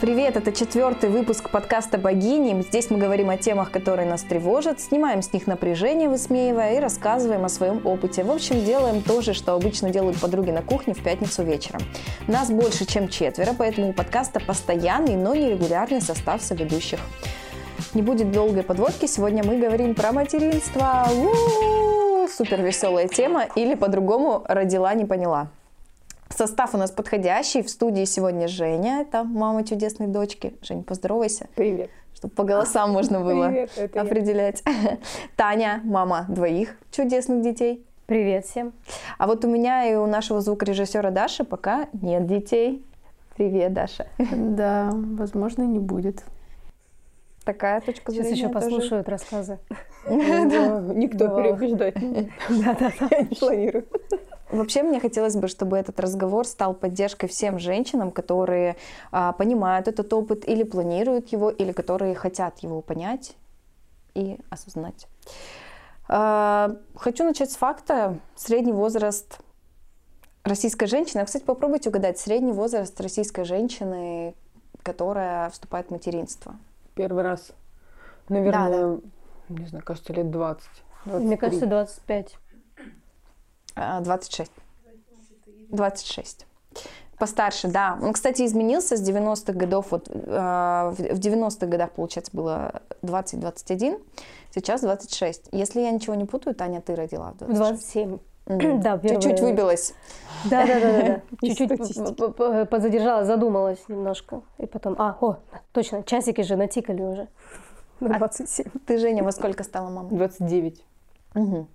Привет, это четвертый выпуск подкаста «Богини». Здесь мы говорим о темах, которые нас тревожат, снимаем с них напряжение, высмеивая, и рассказываем о своем опыте. В общем, делаем то же, что обычно делают подруги на кухне в пятницу вечером. Нас больше, чем четверо, поэтому у подкаста постоянный, но нерегулярный состав соведущих. Не будет долгой подводки, сегодня мы говорим про материнство. У-у-у, супер веселая тема, или по-другому родила, не поняла. Состав у нас подходящий. В студии сегодня Женя, это мама чудесной дочки. Жень, поздоровайся. Привет. Чтобы по голосам можно было Привет, это я. определять. Таня, мама двоих чудесных детей. Привет всем. А вот у меня и у нашего звукорежиссера Даши пока нет детей. Привет, Даша. Да, возможно, не будет. Такая точка Сейчас зрения еще тоже. послушают рассказы. Никто переубеждать не- я не планирую. Вообще мне хотелось бы, чтобы этот разговор стал поддержкой всем женщинам, которые а, понимают этот опыт или планируют его, или которые хотят его понять и осознать. А, хочу начать с факта. Средний возраст российской женщины. А, Кстати, попробуйте угадать средний возраст российской женщины, которая вступает в материнство. Первый раз, наверное, не знаю, кажется, лет 20. Мне 23. кажется, 25. А, 26. 26. Постарше, да. Он, кстати, изменился с 90-х годов. Вот, э, в в 90-х годах, получается, было 20-21, сейчас 26. Если я ничего не путаю, Таня, ты родила в 26. 27. Мгм. Да, Чуть-чуть выбилась. Да, да, да, да, Чуть-чуть подзадержалась, задумалась немножко. И потом, а, о, точно, часики же натикали уже. На 27. Ты, Женя, во сколько стала мамой? 29. Мгм.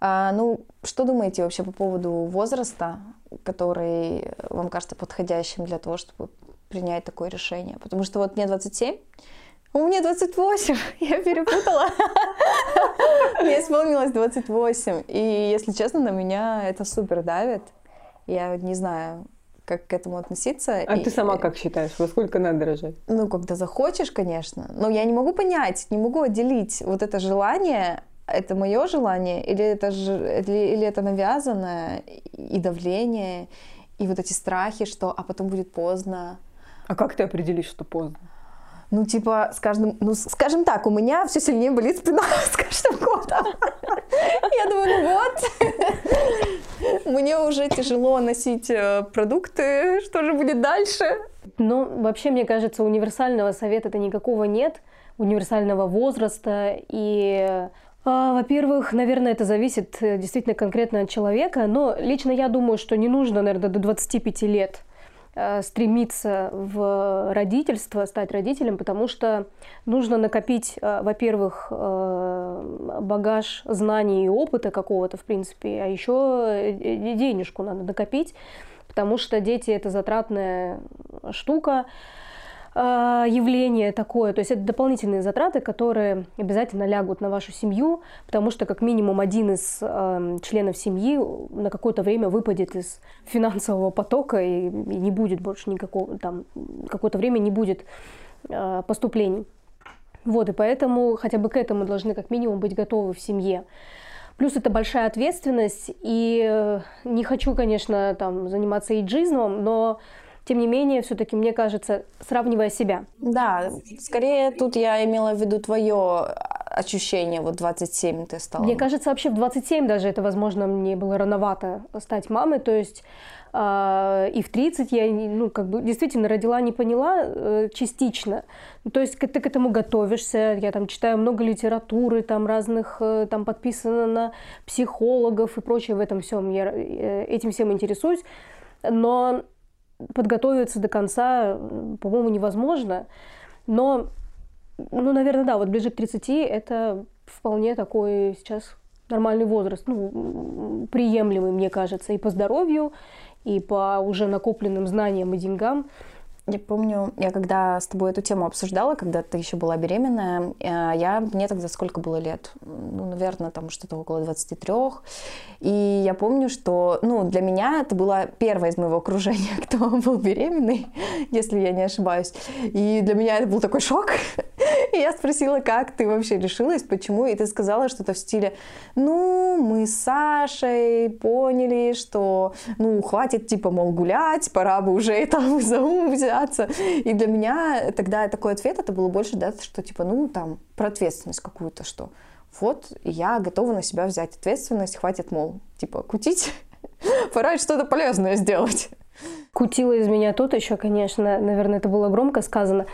А, ну, что думаете вообще по поводу возраста, который вам кажется подходящим для того, чтобы принять такое решение? Потому что вот мне 27, у меня 28, я перепутала. Мне исполнилось 28, и, если честно, на меня это супер давит. Я не знаю, как к этому относиться. А И- ты сама как считаешь, во сколько надо рожать? ну, когда захочешь, конечно. Но я не могу понять, не могу отделить вот это желание, это мое желание, или это, же, или, или это навязанное, и давление, и вот эти страхи, что а потом будет поздно. А как ты определишь, что поздно? Ну, типа, с каждым, ну, скажем так, у меня все сильнее болит спина с каждым годом. Я думаю, ну вот, мне уже тяжело носить э, продукты, что же будет дальше? Ну, вообще, мне кажется, универсального совета-то никакого нет, универсального возраста. И, во-первых, наверное, это зависит э, действительно конкретно от человека. Но лично я думаю, что не нужно, наверное, до 25 лет э, стремиться в родительство, стать родителем, потому что нужно накопить, э, во-первых, багаж знаний и опыта какого-то, в принципе, а еще денежку надо накопить, потому что дети это затратная штука, явление такое, то есть это дополнительные затраты, которые обязательно лягут на вашу семью, потому что как минимум один из э, членов семьи на какое-то время выпадет из финансового потока и, не будет больше никакого там какое-то время не будет э, поступлений. Вот, и поэтому хотя бы к этому должны как минимум быть готовы в семье. Плюс это большая ответственность, и э, не хочу, конечно, там заниматься иджизмом, но тем не менее, все-таки мне кажется, сравнивая себя, Да, скорее тут я имела в виду твое ощущение, вот 27 ты стала. Мне кажется, вообще в 27 даже это, возможно, мне было рановато стать мамой. То есть э, и в 30 я, ну, как бы действительно родила, не поняла э, частично. Ну, То есть ты к этому готовишься. Я там читаю много литературы, там разных, э, там подписано на психологов и прочее в этом всем. Я э, этим всем интересуюсь. Но подготовиться до конца, по-моему, невозможно. Но ну, наверное, да, вот ближе к 30 это вполне такой сейчас нормальный возраст, ну, приемлемый, мне кажется, и по здоровью, и по уже накопленным знаниям и деньгам. Я помню, я когда с тобой эту тему обсуждала, когда ты еще была беременная, э, я, мне тогда сколько было лет? Ну, наверное, там что-то около 23. И я помню, что, ну, для меня это была первая из моего окружения, кто был беременный, если я не ошибаюсь. И для меня это был такой шок. И я спросила, как ты вообще решилась, почему, и ты сказала что-то в стиле, ну, мы с Сашей поняли, что, ну, хватит, типа, мол, гулять, пора бы уже и там за взяться. И для меня тогда такой ответ, это было больше, да, что, типа, ну, там, про ответственность какую-то, что вот я готова на себя взять ответственность, хватит, мол, типа, кутить, пора что-то полезное сделать. Кутила из меня тут еще, конечно, наверное, это было громко сказано.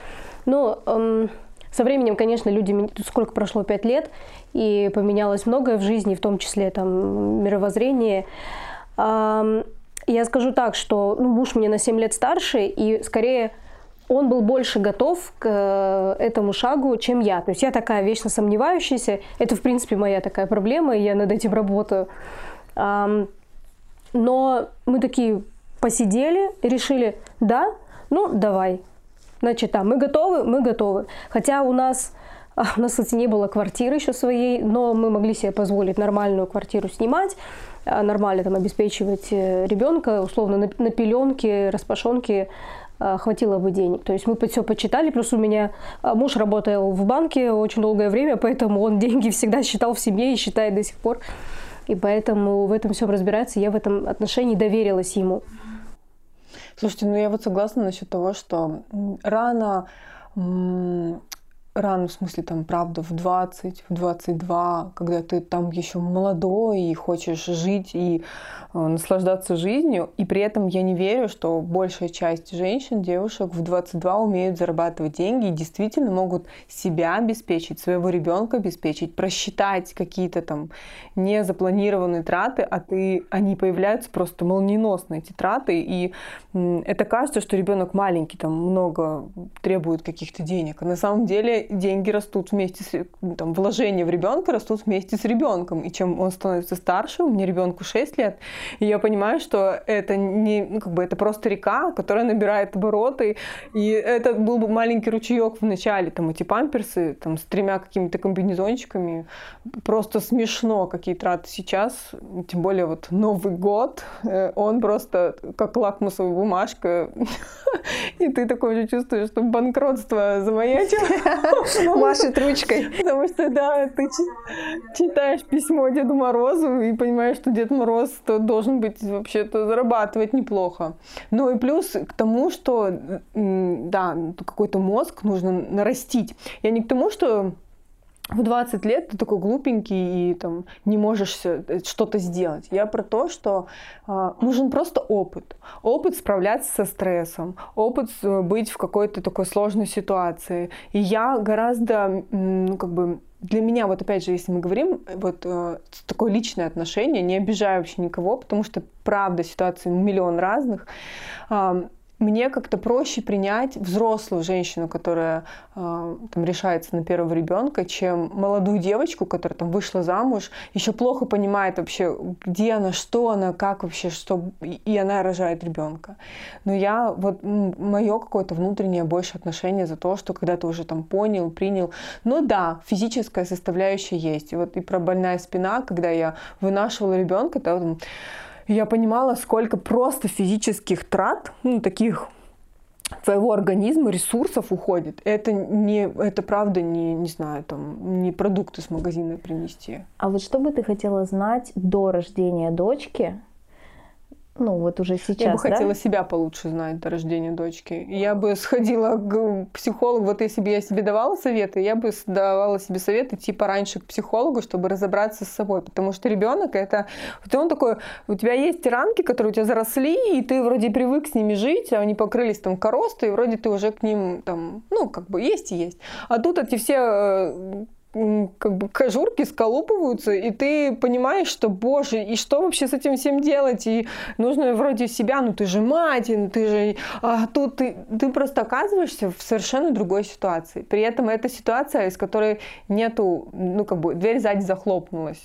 Но эм, со временем, конечно, люди, сколько прошло, пять лет, и поменялось многое в жизни, в том числе там мировоззрение. Эм, я скажу так, что ну, муж мне на 7 лет старше, и скорее он был больше готов к э, этому шагу, чем я. То есть я такая вечно сомневающаяся. Это, в принципе, моя такая проблема, и я над этим работаю. Но мы такие посидели, решили, да, ну давай. Значит, да, мы готовы, мы готовы. Хотя у нас а, у нас, кстати, не было квартиры еще своей, но мы могли себе позволить нормальную квартиру снимать, нормально там обеспечивать э, ребенка, условно на, на пеленке, распашонке а, хватило бы денег. То есть мы все почитали, плюс у меня муж работал в банке очень долгое время, поэтому он деньги всегда считал в семье и считает до сих пор. И поэтому в этом всем разбирается, я в этом отношении доверилась ему. Слушайте, ну я вот согласна насчет того, что рано рано, в смысле, там, правда, в 20, в 22, когда ты там еще молодой и хочешь жить и э, наслаждаться жизнью. И при этом я не верю, что большая часть женщин, девушек в 22 умеют зарабатывать деньги и действительно могут себя обеспечить, своего ребенка обеспечить, просчитать какие-то там незапланированные траты, а ты, они появляются просто молниеносно, эти траты. И это кажется, что ребенок маленький, там много требует каких-то денег. А на самом деле деньги растут вместе с ну, там, вложения в ребенка растут вместе с ребенком. И чем он становится старше, у меня ребенку 6 лет, и я понимаю, что это не ну, как бы это просто река, которая набирает обороты. И это был бы маленький ручеек в начале, там эти памперсы там, с тремя какими-то комбинезончиками. Просто смешно, какие траты сейчас. Тем более вот Новый год, э, он просто как лакмусовая бумажка. И ты такой же чувствуешь, что банкротство замаячило. Машет ручкой. Потому что, да, ты читаешь письмо Деду Морозу и понимаешь, что Дед Мороз должен быть вообще-то зарабатывать неплохо. Ну и плюс к тому, что, да, какой-то мозг нужно нарастить. Я не к тому, что в 20 лет ты такой глупенький и там не можешь э, что-то сделать. Я про то, что э, нужен просто опыт. Опыт справляться со стрессом, опыт быть в какой-то такой сложной ситуации. И я гораздо, ну, как бы, для меня, вот опять же, если мы говорим, вот э, такое личное отношение, не обижаю вообще никого, потому что, правда, ситуаций миллион разных, э, мне как-то проще принять взрослую женщину, которая э, там, решается на первого ребенка, чем молодую девочку, которая там вышла замуж, еще плохо понимает вообще, где она, что она, как вообще, что, и она рожает ребенка. Но я вот мое какое-то внутреннее больше отношение за то, что когда ты уже там понял, принял, ну да, физическая составляющая есть. И вот и про больная спина, когда я вынашивала ребенка, там, я понимала, сколько просто физических трат, ну, таких твоего организма ресурсов уходит. Это не, это правда не, не знаю, там, не продукты с магазина принести. А вот что бы ты хотела знать до рождения дочки, ну, вот уже сейчас, Я бы да? хотела себя получше знать до рождения дочки. Я бы сходила к психологу, вот если бы я себе давала советы, я бы давала себе советы идти пораньше к психологу, чтобы разобраться с собой, потому что ребенок это, вот он такой, у тебя есть ранки, которые у тебя заросли, и ты вроде привык с ними жить, а они покрылись там коростой, и вроде ты уже к ним там, ну, как бы есть и есть. А тут эти все э, как бы кожурки сколупываются, и ты понимаешь, что, боже, и что вообще с этим всем делать? И нужно вроде себя, ну ты же мать, ну ты же... А тут ты, ты просто оказываешься в совершенно другой ситуации. При этом эта ситуация, из которой нету, ну как бы дверь сзади захлопнулась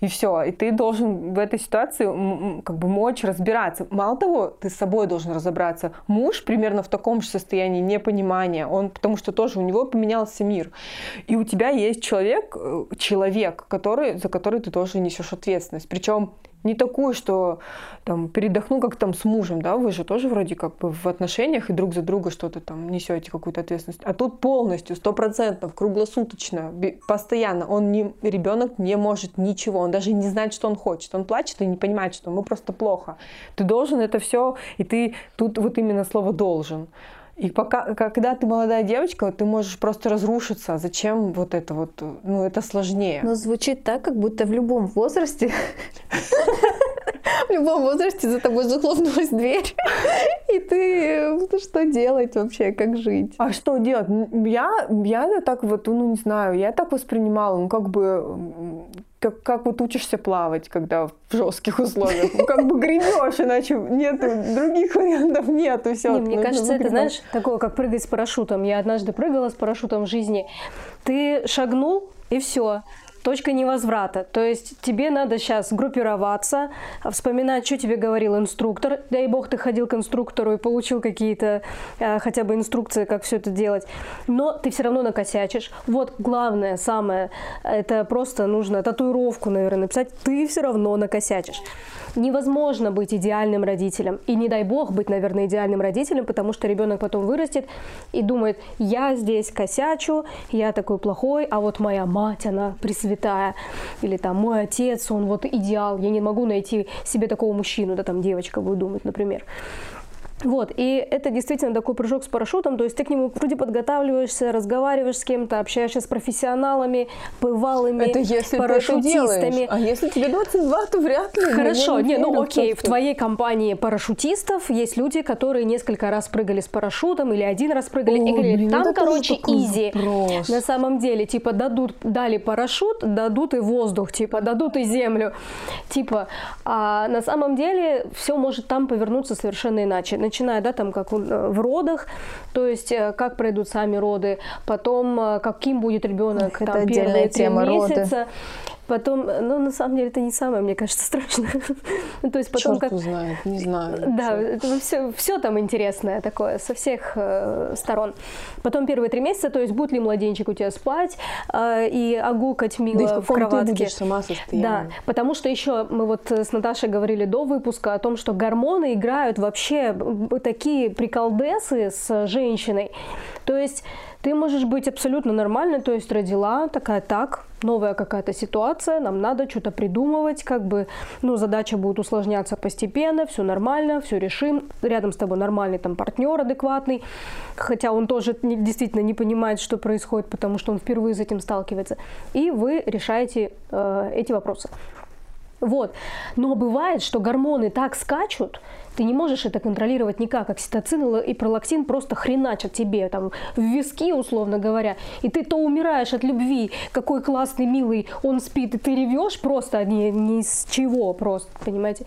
и все. И ты должен в этой ситуации как бы мочь разбираться. Мало того, ты с собой должен разобраться. Муж примерно в таком же состоянии непонимания, он, потому что тоже у него поменялся мир. И у тебя есть человек, э, человек, который, за который ты тоже несешь ответственность. Причем Не такую, что там передохну, как там с мужем, да, вы же тоже вроде как бы в отношениях и друг за друга что-то там несете какую-то ответственность. А тут полностью, сто процентов, круглосуточно, постоянно. Он не, ребенок не может ничего, он даже не знает, что он хочет. Он плачет и не понимает, что ему просто плохо. Ты должен это все, и ты тут вот именно слово должен. И пока, когда ты молодая девочка, ты можешь просто разрушиться. Зачем вот это вот? Ну, это сложнее. Но звучит так, как будто в любом возрасте в любом возрасте за тобой захлопнулась дверь, и ты ну, что делать вообще, как жить? А что делать? Я, я так вот, ну не знаю, я так воспринимала, ну как бы как, как вот учишься плавать, когда в жестких условиях. Ну, как бы гребешь, иначе нет других вариантов нету. Все, не, мне кажется, это, знаешь, такое, как прыгать с парашютом. Я однажды прыгала с парашютом в жизни. Ты шагнул, и все точка невозврата. То есть тебе надо сейчас группироваться, вспоминать, что тебе говорил инструктор. Дай бог, ты ходил к инструктору и получил какие-то э, хотя бы инструкции, как все это делать. Но ты все равно накосячишь. Вот главное, самое, это просто нужно татуировку, наверное, написать. Ты все равно накосячишь невозможно быть идеальным родителем. И не дай бог быть, наверное, идеальным родителем, потому что ребенок потом вырастет и думает, я здесь косячу, я такой плохой, а вот моя мать, она пресвятая. Или там мой отец, он вот идеал, я не могу найти себе такого мужчину, да там девочка будет думать, например. Вот, и это действительно такой прыжок с парашютом, то есть ты к нему вроде подготавливаешься, разговариваешь с кем-то, общаешься с профессионалами, бывалыми это если парашютистами. Ты это а если тебе 22, то вряд ли. Хорошо, не, ну окей, в твоей компании парашютистов есть люди, которые несколько раз прыгали с парашютом или один раз прыгали, О, и говорили, там, короче, изи. Вопрос. На самом деле, типа, дадут, дали парашют, дадут и воздух, типа, дадут и землю. Типа, а на самом деле все может там повернуться совершенно иначе начиная, да, там, как э, в родах, то есть э, как пройдут сами роды, потом э, каким будет ребенок, там, первые три месяца. Роды. Потом, ну, на самом деле, это не самое, мне кажется, страшное. То есть потом Черт как... узнает, не знаю. Да, это все, все там интересное такое, со всех э, сторон. Потом первые три месяца, то есть будет ли младенчик у тебя спать э, и огукать мило да в, в кроватке. Ты будешь Да, потому что еще мы вот с Наташей говорили до выпуска о том, что гормоны играют вообще такие приколдесы с женщиной. То есть ты можешь быть абсолютно нормальной, то есть родила, такая так, новая какая-то ситуация, нам надо что-то придумывать, как бы, ну, задача будет усложняться постепенно, все нормально, все решим, рядом с тобой нормальный там партнер адекватный, хотя он тоже не, действительно не понимает, что происходит, потому что он впервые с этим сталкивается, и вы решаете э, эти вопросы. Вот. Но бывает, что гормоны так скачут, ты не можешь это контролировать никак. Окситоцин и пролактин просто хреначат тебе там в виски, условно говоря. И ты то умираешь от любви, какой классный, милый, он спит, и ты ревешь просто ни, ни с чего просто, понимаете?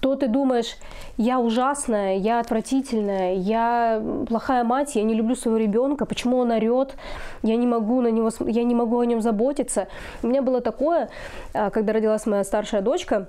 то ты думаешь, я ужасная, я отвратительная, я плохая мать, я не люблю своего ребенка, почему он орет, я не могу на него, я не могу о нем заботиться. У меня было такое, а, когда родилась моя старшая дочка,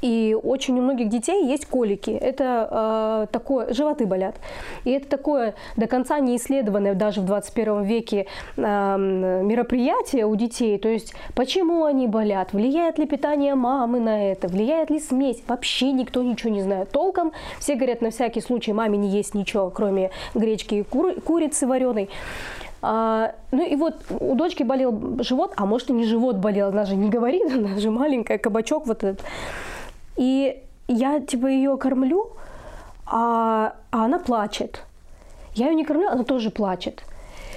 и очень у многих детей есть колики. Это э, такое, животы болят. И это такое до конца не исследованное даже в 21 веке э, мероприятие у детей. То есть, почему они болят, влияет ли питание мамы на это, влияет ли смесь. Вообще никто ничего не знает толком. Все говорят, на всякий случай маме не есть ничего, кроме гречки и кур- курицы вареной. А, ну и вот у дочки болел живот, а может и не живот болел, она же не говорит, она же маленькая, кабачок вот этот. И я типа ее кормлю, а, а она плачет. Я ее не кормлю, она тоже плачет.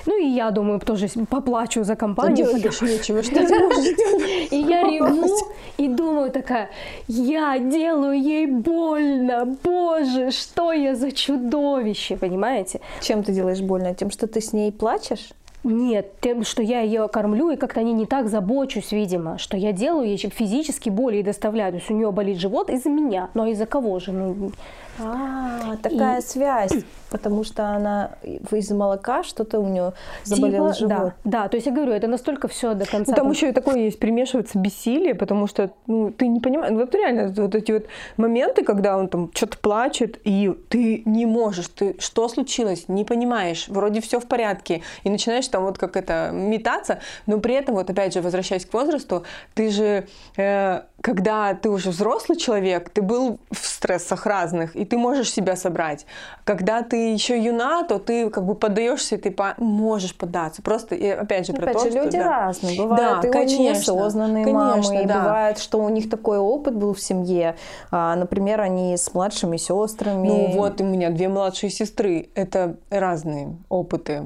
Ну и я думаю, тоже поплачу за компанию. Делать больше нечего, что ты можешь делать. И я реву, и думаю такая, я делаю ей больно, боже, что я за чудовище, понимаете? Чем ты делаешь больно? Тем, что ты с ней плачешь? Нет, тем, что я ее кормлю и как-то не, не так забочусь, видимо, что я делаю ей физически боли и доставляю. То есть у нее болит живот из-за меня. Но из-за кого же? Ну, а, такая и... связь, потому что она из-за молока что-то у нее заболел типа, живот. Да, да, то есть я говорю, это настолько все до конца. Ну, там еще и такое есть, примешивается бессилие, потому что ну, ты не понимаешь, вот реально вот эти вот моменты, когда он там что-то плачет, и ты не можешь, ты что случилось, не понимаешь, вроде все в порядке, и начинаешь там вот как это метаться, но при этом вот опять же возвращаясь к возрасту, ты же э, когда ты уже взрослый человек, ты был в стрессах разных, и ты можешь себя собрать. Когда ты еще юна, то ты как бы поддаешься, и ты по- можешь поддаться. Просто, и опять же, про Опять то, же, что... люди да. разные. Бывают Да, и конечно, очень осознанные конечно, мамы, и да. бывает, что у них такой опыт был в семье. А, например, они с младшими сестрами. Ну вот, у меня две младшие сестры. Это разные опыты.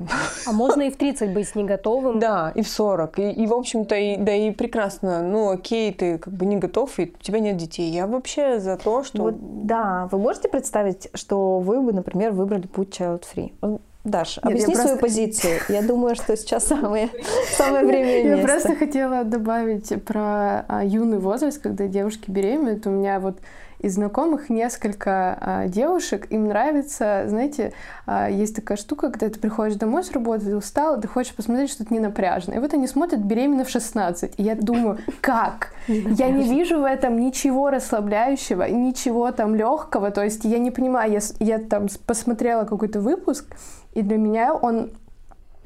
А можно и в 30 быть не готовым. Да, и в 40. И, и, в общем-то, и, да и прекрасно. Ну, окей, ты как бы не готов, и у тебя нет детей. Я вообще за то, что... Вот, да, вы можете представить, что вы бы, например, выбрали путь child-free? Вот, Даша, Нет, объясни свою просто- позицию. Я думаю, что сейчас самое, самое время и Я место. просто хотела добавить про а, юный возраст, когда девушки беременеют. У меня вот из знакомых несколько а, девушек, им нравится, знаете, а, есть такая штука, когда ты приходишь домой с работы, ты устал, ты хочешь посмотреть что-то не напряжное. И вот они смотрят «Беременна в 16». И я думаю, как? Я не вижу в этом ничего расслабляющего, ничего там легкого. То есть я не понимаю, я, я там посмотрела какой-то выпуск, и для меня он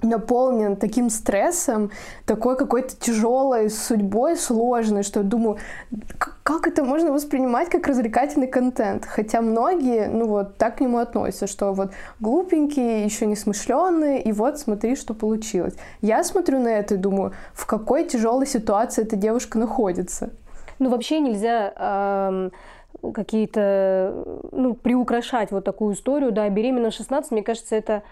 наполнен таким стрессом, такой какой-то тяжелой судьбой, сложной, что я думаю, как это можно воспринимать как развлекательный контент? Хотя многие, ну вот, так к нему относятся, что вот глупенькие, еще не смышленые, и вот смотри, что получилось. Я смотрю на это и думаю, в какой тяжелой ситуации эта девушка находится. Ну, вообще нельзя ам, какие-то, ну, приукрашать вот такую историю, да, беременна в 16, мне кажется, это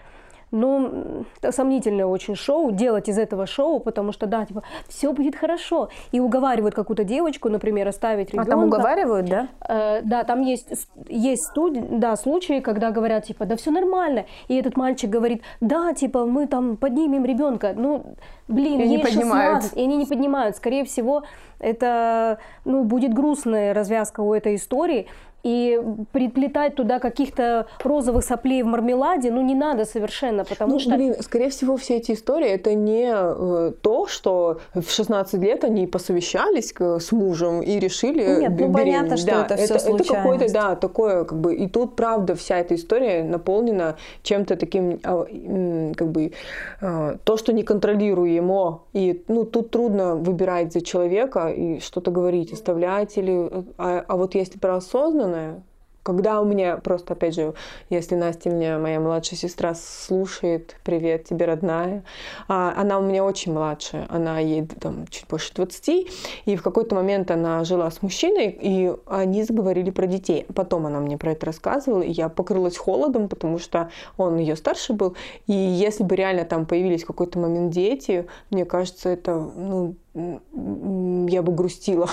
ну, это сомнительное очень шоу, делать из этого шоу, потому что, да, типа, все будет хорошо. И уговаривают какую-то девочку, например, оставить А ребенка. там уговаривают, да? Э, да, там есть, есть студи- да, случаи, когда говорят, типа, да все нормально. И этот мальчик говорит, да, типа, мы там поднимем ребенка. Ну, блин, И не ей поднимают. 16, и они не поднимают. Скорее всего, это, ну, будет грустная развязка у этой истории. И приплетать туда каких-то розовых соплей в мармеладе, ну, не надо совершенно, потому Ну, что... блин, скорее всего, все эти истории это не э, то, что в 16 лет они посовещались к- с мужем и решили Нет, ну, понятно, что Да, это всё это какое-то, случайность. да, такое, как бы, и тут, правда, вся эта история наполнена чем-то таким, м, как бы, то, что неконтролируемо. И, ну, тут трудно выбирать за человека и что-то говорить, оставлять или... А, а вот если про осознанное, когда у меня просто, опять же, если Настя меня, моя младшая сестра, слушает, привет тебе, родная, а, она у меня очень младшая, она ей там чуть больше 20, и в какой-то момент она жила с мужчиной, и они заговорили про детей. Потом она мне про это рассказывала, и я покрылась холодом, потому что он ее старше был, и если бы реально там появились в какой-то момент дети, мне кажется, это, ну, я бы грустила.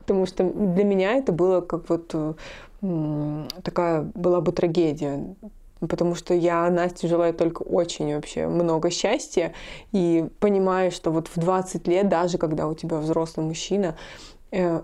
Потому что для меня это было как вот э, такая была бы трагедия. Потому что я Насте желаю только очень вообще много счастья. И понимаю, что вот в 20 лет, даже когда у тебя взрослый мужчина, э,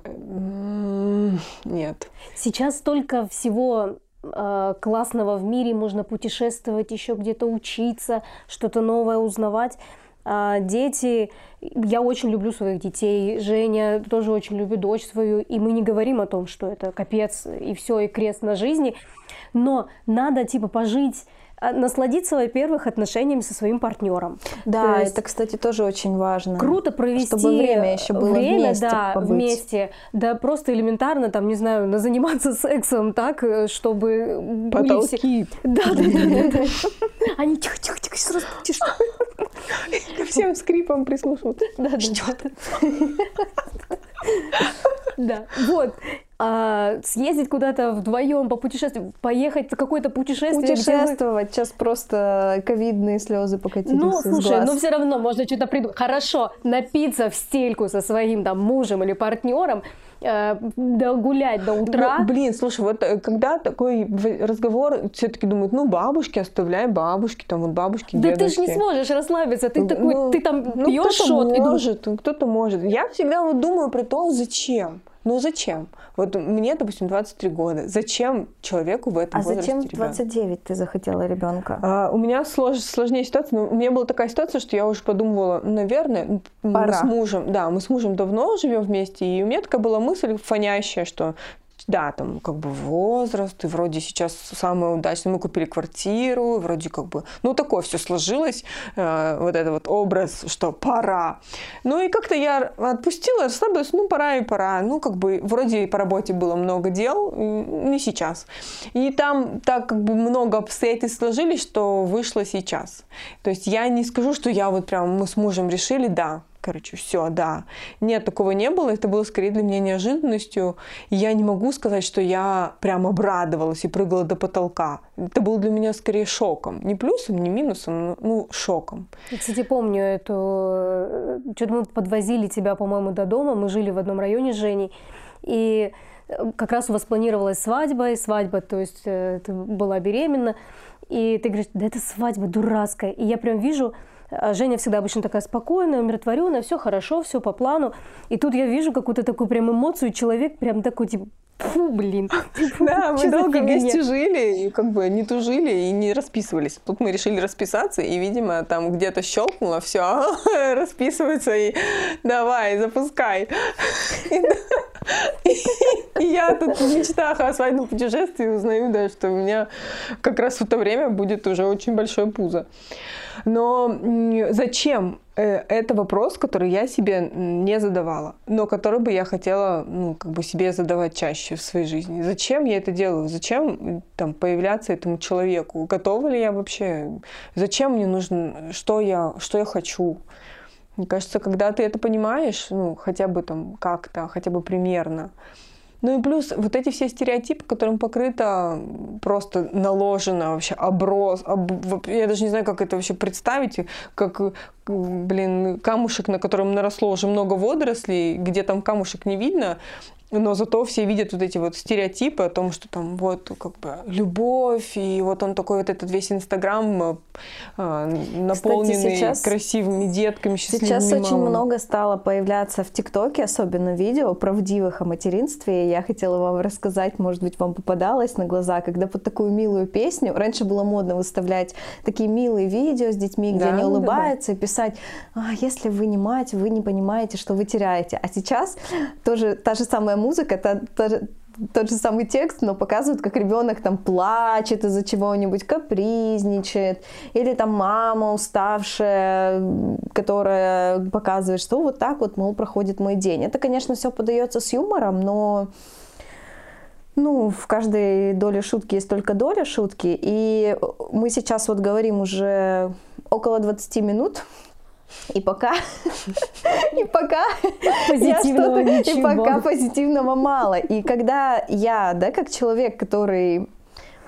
нет. Сейчас столько всего э, классного в мире, можно путешествовать, еще где-то учиться, что-то новое узнавать. А дети, я очень люблю своих детей, Женя тоже очень любит дочь свою, и мы не говорим о том, что это капец и все, и крест на жизни, но надо типа пожить, насладиться, во-первых, отношениями со своим партнером. Да, То есть- это, кстати, тоже очень важно. Круто провести Чтобы время еще было время, вместе да, побыть. вместе, да, просто элементарно, там, не знаю, на- заниматься сексом так, э, чтобы были все- Потолки. Да, да, да, да, да. Они тихо, тихо, тихо, сейчас разбудишь. Ко всем скрипам прислушиваться. Да, да, да. Вот. А, съездить куда-то вдвоем, попутешествовать, поехать в какое-то путешествие. вы- Путешествовать. Сейчас просто ковидные слезы покатились Ну, слушай, глаз. ну все равно можно что-то придумать. Хорошо, напиться в стельку со своим там мужем или партнером, э, да гулять до утра. Ну, блин, слушай, вот э, когда такой разговор, все-таки думают, ну, бабушки, оставляй бабушки, там вот бабушки, да ты же не дедушки. сможешь расслабиться, ты такой, Ну, ты там ну, пьешь кто-то шот и думаешь, может, кто-то может. Я всегда вот думаю про то, зачем. Ну зачем? Вот мне, допустим, 23 года. Зачем человеку в этом А возрасте зачем в ребенок? 29 ты захотела ребенка? А, у меня слож- сложнее ситуация. Но у меня была такая ситуация, что я уже подумывала, наверное, м, мы Пора. с мужем, да, мы с мужем давно живем вместе, и у меня такая была мысль фонящая, что да, там как бы возраст, и вроде сейчас самое удачное, мы купили квартиру, вроде как бы, ну такое все сложилось, э, вот это вот образ, что пора. Ну и как-то я отпустила, расслабилась, ну пора и пора, ну как бы вроде по работе было много дел, не сейчас. И там так как бы много обстоятельств сложились, что вышло сейчас. То есть я не скажу, что я вот прям, мы с мужем решили, да, короче, все, да. Нет, такого не было. Это было скорее для меня неожиданностью. Я не могу сказать, что я прям обрадовалась и прыгала до потолка. Это было для меня скорее шоком. Не плюсом, не минусом, но ну, шоком. Я, кстати, помню эту... Э, Что-то мы подвозили тебя, по-моему, до дома. Мы жили в одном районе с Женей. И э, как раз у вас планировалась свадьба, и свадьба, то есть э, ты была беременна. И ты говоришь, да это свадьба дурацкая. И я прям вижу, Женя всегда обычно такая спокойная, умиротворенная, все хорошо, все по плану. И тут я вижу какую-то такую прям эмоцию, человек прям такой, типа, Фу, блин. Да, мы долго вместе жили, и как бы не тужили и не расписывались. Тут мы решили расписаться, и, видимо, там где-то щелкнуло, все, расписывается, и давай, запускай. Я тут в мечтах о свадебном путешествии узнаю, да, что у меня как раз в это время будет уже очень большое пузо. Но зачем? Э, это вопрос, который я себе не задавала, но который бы я хотела ну, как бы себе задавать чаще в своей жизни. Зачем я это делаю? Зачем там, появляться этому человеку? Готова ли я вообще? Зачем мне нужно? Что я, что я хочу? Мне кажется, когда ты это понимаешь, ну, хотя бы там как-то, хотя бы примерно, ну и плюс вот эти все стереотипы, которым покрыто просто наложено вообще оброс, об, я даже не знаю, как это вообще представить, как, блин, камушек, на котором наросло уже много водорослей, где там камушек не видно, но зато все видят вот эти вот стереотипы о том, что там вот как бы любовь, и вот он такой вот этот весь Инстаграм э, наполненный Кстати, сейчас, красивыми детками, счастливыми Сейчас мамами. очень много стало появляться в ТикТоке, особенно видео правдивых о материнстве. Я хотела вам рассказать, может быть, вам попадалось на глаза, когда под такую милую песню, раньше было модно выставлять такие милые видео с детьми, где да, они улыбаются, да, да. и писать, а, если вы не мать, вы не понимаете, что вы теряете. А сейчас тоже та же самая музыка, это тот, тот же самый текст, но показывают, как ребенок там плачет из-за чего-нибудь, капризничает, или там мама уставшая, которая показывает, что вот так вот, мол, проходит мой день. Это, конечно, все подается с юмором, но ну, в каждой доле шутки есть только доля шутки. И мы сейчас вот говорим уже около 20 минут и пока, и пока позитивного я и пока позитивного мало. И когда я, да, как человек, который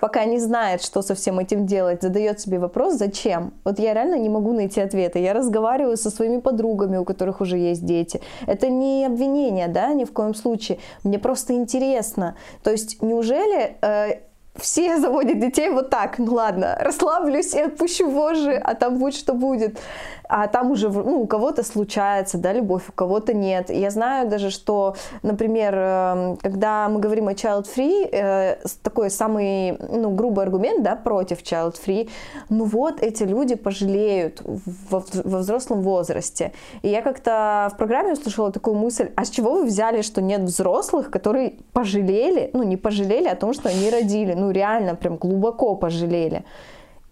пока не знает, что со всем этим делать, задает себе вопрос, зачем? Вот я реально не могу найти ответа. Я разговариваю со своими подругами, у которых уже есть дети. Это не обвинение, да, ни в коем случае. Мне просто интересно. То есть неужели э, все заводят детей вот так, ну ладно, расслаблюсь и отпущу вожжи, а там будет что будет а там уже ну, у кого-то случается, да, любовь, у кого-то нет. Я знаю даже, что, например, эм, когда мы говорим о child-free, э, такой самый, ну, грубый аргумент, да, против child-free, ну вот эти люди пожалеют во, взрослом возрасте. И я как-то в программе услышала такую мысль, а с чего вы взяли, что нет взрослых, которые пожалели, ну, не пожалели о том, что они родили, ну, реально прям глубоко пожалели.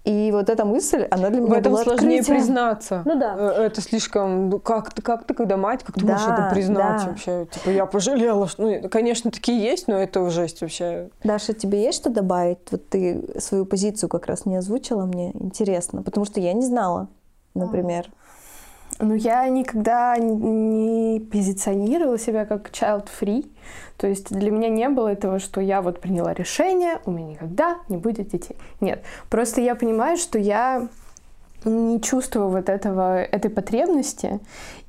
И вот эта мысль, она для меня В этом была сложнее открытием. признаться. Ну да. Э, это слишком... Ну, как, как ты, когда мать, как ты да, можешь это признать да. вообще? Типа, я пожалела. Что... Ну, конечно, такие есть, но это жесть вообще. Даша, тебе есть что добавить? Вот ты свою позицию как раз не озвучила мне. Интересно, потому что я не знала, например. Ну, я никогда не позиционировала себя как child-free. То есть для меня не было этого, что я вот приняла решение, у меня никогда не будет детей. Нет. Просто я понимаю, что я не чувствую вот этого, этой потребности.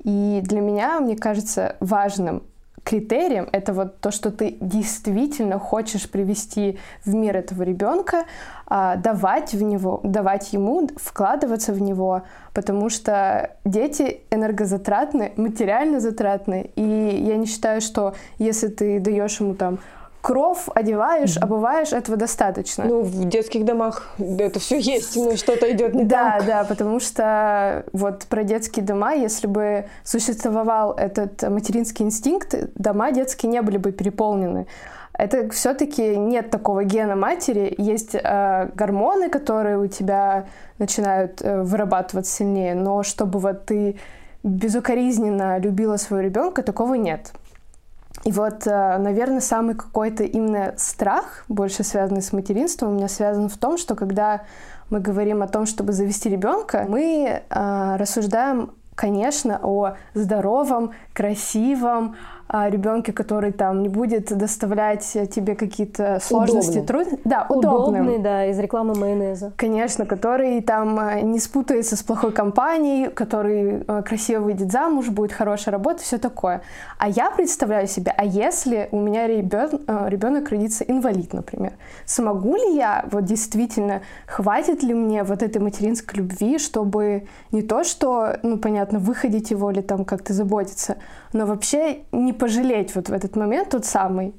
И для меня, мне кажется, важным критерием это вот то, что ты действительно хочешь привести в мир этого ребенка, а, давать в него, давать ему, вкладываться в него, потому что дети энергозатратны, материально затратны, и я не считаю, что если ты даешь ему там кров одеваешь, обуваешь, этого достаточно. Ну, в детских домах это все есть, но что-то идет не да, так. Да, да, потому что вот про детские дома, если бы существовал этот материнский инстинкт, дома детские не были бы переполнены. это все-таки нет такого гена матери. Есть э, гормоны, которые у тебя начинают э, вырабатываться сильнее, но чтобы вот ты безукоризненно любила своего ребенка, такого нет. И вот, э, наверное, самый какой-то именно страх, больше связанный с материнством, у меня связан в том, что когда мы говорим о том, чтобы завести ребенка, мы э, рассуждаем, конечно, о здоровом, красивом, а, ребенке, который там не будет доставлять тебе какие-то сложности, трудности. Да, удобный. Удобный, да, из рекламы майонеза. Конечно, который там а, не спутается с плохой компанией, который а, красиво выйдет замуж, будет хорошая работа, все такое. А я представляю себе, а если у меня ребен, ребенок родится инвалид, например, смогу ли я вот действительно, хватит ли мне вот этой материнской любви, чтобы не то, что, ну, понятно, выходить его или там как-то заботиться, но вообще не пожалеть вот в этот момент тот самый.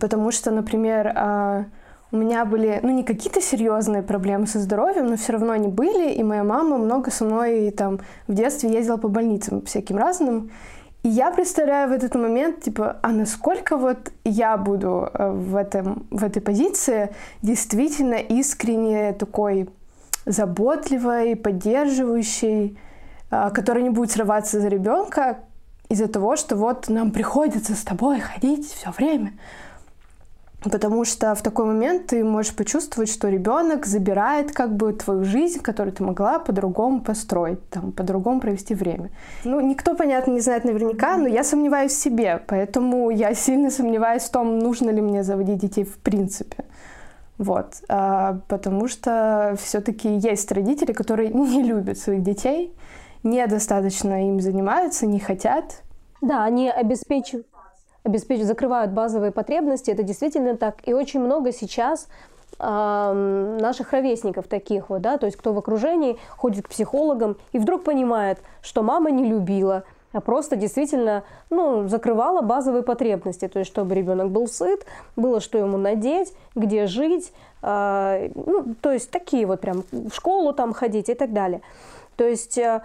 Потому что, например, а, у меня были, ну, не какие-то серьезные проблемы со здоровьем, но все равно они были, и моя мама много со мной там в детстве ездила по больницам всяким разным. И я представляю в этот момент, типа, а насколько вот я буду э, в, этом, в этой позиции действительно искренне такой заботливой, поддерживающей, а, которая не будет срываться за ребенка, из-за того, что вот нам приходится с тобой ходить все время. Потому что в такой момент ты можешь почувствовать, что ребенок забирает как бы твою жизнь, которую ты могла по-другому построить, там, по-другому провести время. Ну, никто, понятно, не знает наверняка, но я сомневаюсь в себе, поэтому я сильно сомневаюсь в том, нужно ли мне заводить детей в принципе. Вот. А, потому что все-таки есть родители, которые не любят своих детей, недостаточно им занимаются, не хотят. Да, они обеспечивают, обеспечивают, закрывают базовые потребности, это действительно так. И очень много сейчас наших ровесников таких вот, да, то есть кто в окружении ходит к психологам и вдруг понимает, что мама не любила, а просто действительно ну, закрывала базовые потребности, то есть чтобы ребенок был сыт, было что ему надеть, где жить, э, ну, то есть такие вот прям в школу там ходить и так далее. То есть э,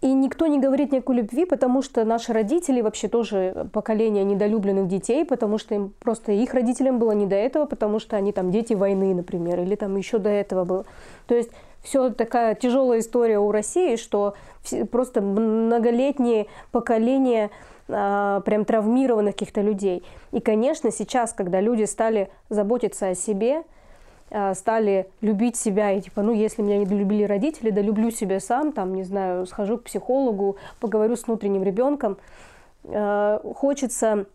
и никто не говорит никакой любви, потому что наши родители вообще тоже поколение недолюбленных детей, потому что им просто их родителям было не до этого, потому что они там дети войны, например, или там еще до этого было. То есть все такая тяжелая история у России, что просто многолетние поколения а, прям травмированных каких-то людей. И, конечно, сейчас, когда люди стали заботиться о себе, стали любить себя и типа, ну, если меня не любили родители, да люблю себя сам, там, не знаю, схожу к психологу, поговорю с внутренним ребенком. А, хочется,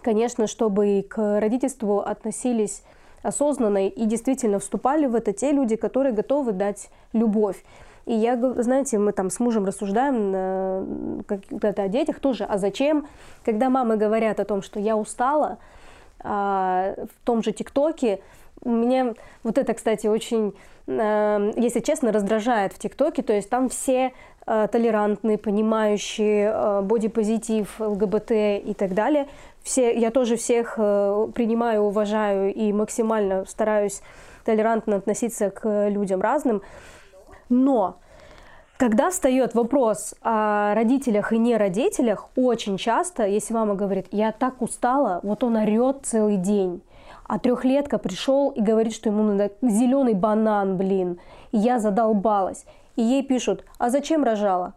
конечно, чтобы и к родительству относились осознанно и действительно вступали в это те люди, которые готовы дать любовь. И я, знаете, мы там с мужем рассуждаем когда-то о детях тоже, а зачем, когда мамы говорят о том, что я устала, а, в том же ТикТоке, мне вот это, кстати, очень, э, если честно, раздражает в ТикТоке. То есть там все э, толерантные, понимающие э, бодипозитив, ЛГБТ и так далее. Все, я тоже всех принимаю, уважаю и максимально стараюсь толерантно относиться к людям разным. Но когда встает вопрос о родителях и не родителях, очень часто, если мама говорит, я так устала, вот он орет целый день, а трехлетка пришел и говорит, что ему надо зеленый банан, блин. Я задолбалась. И ей пишут, а зачем рожала?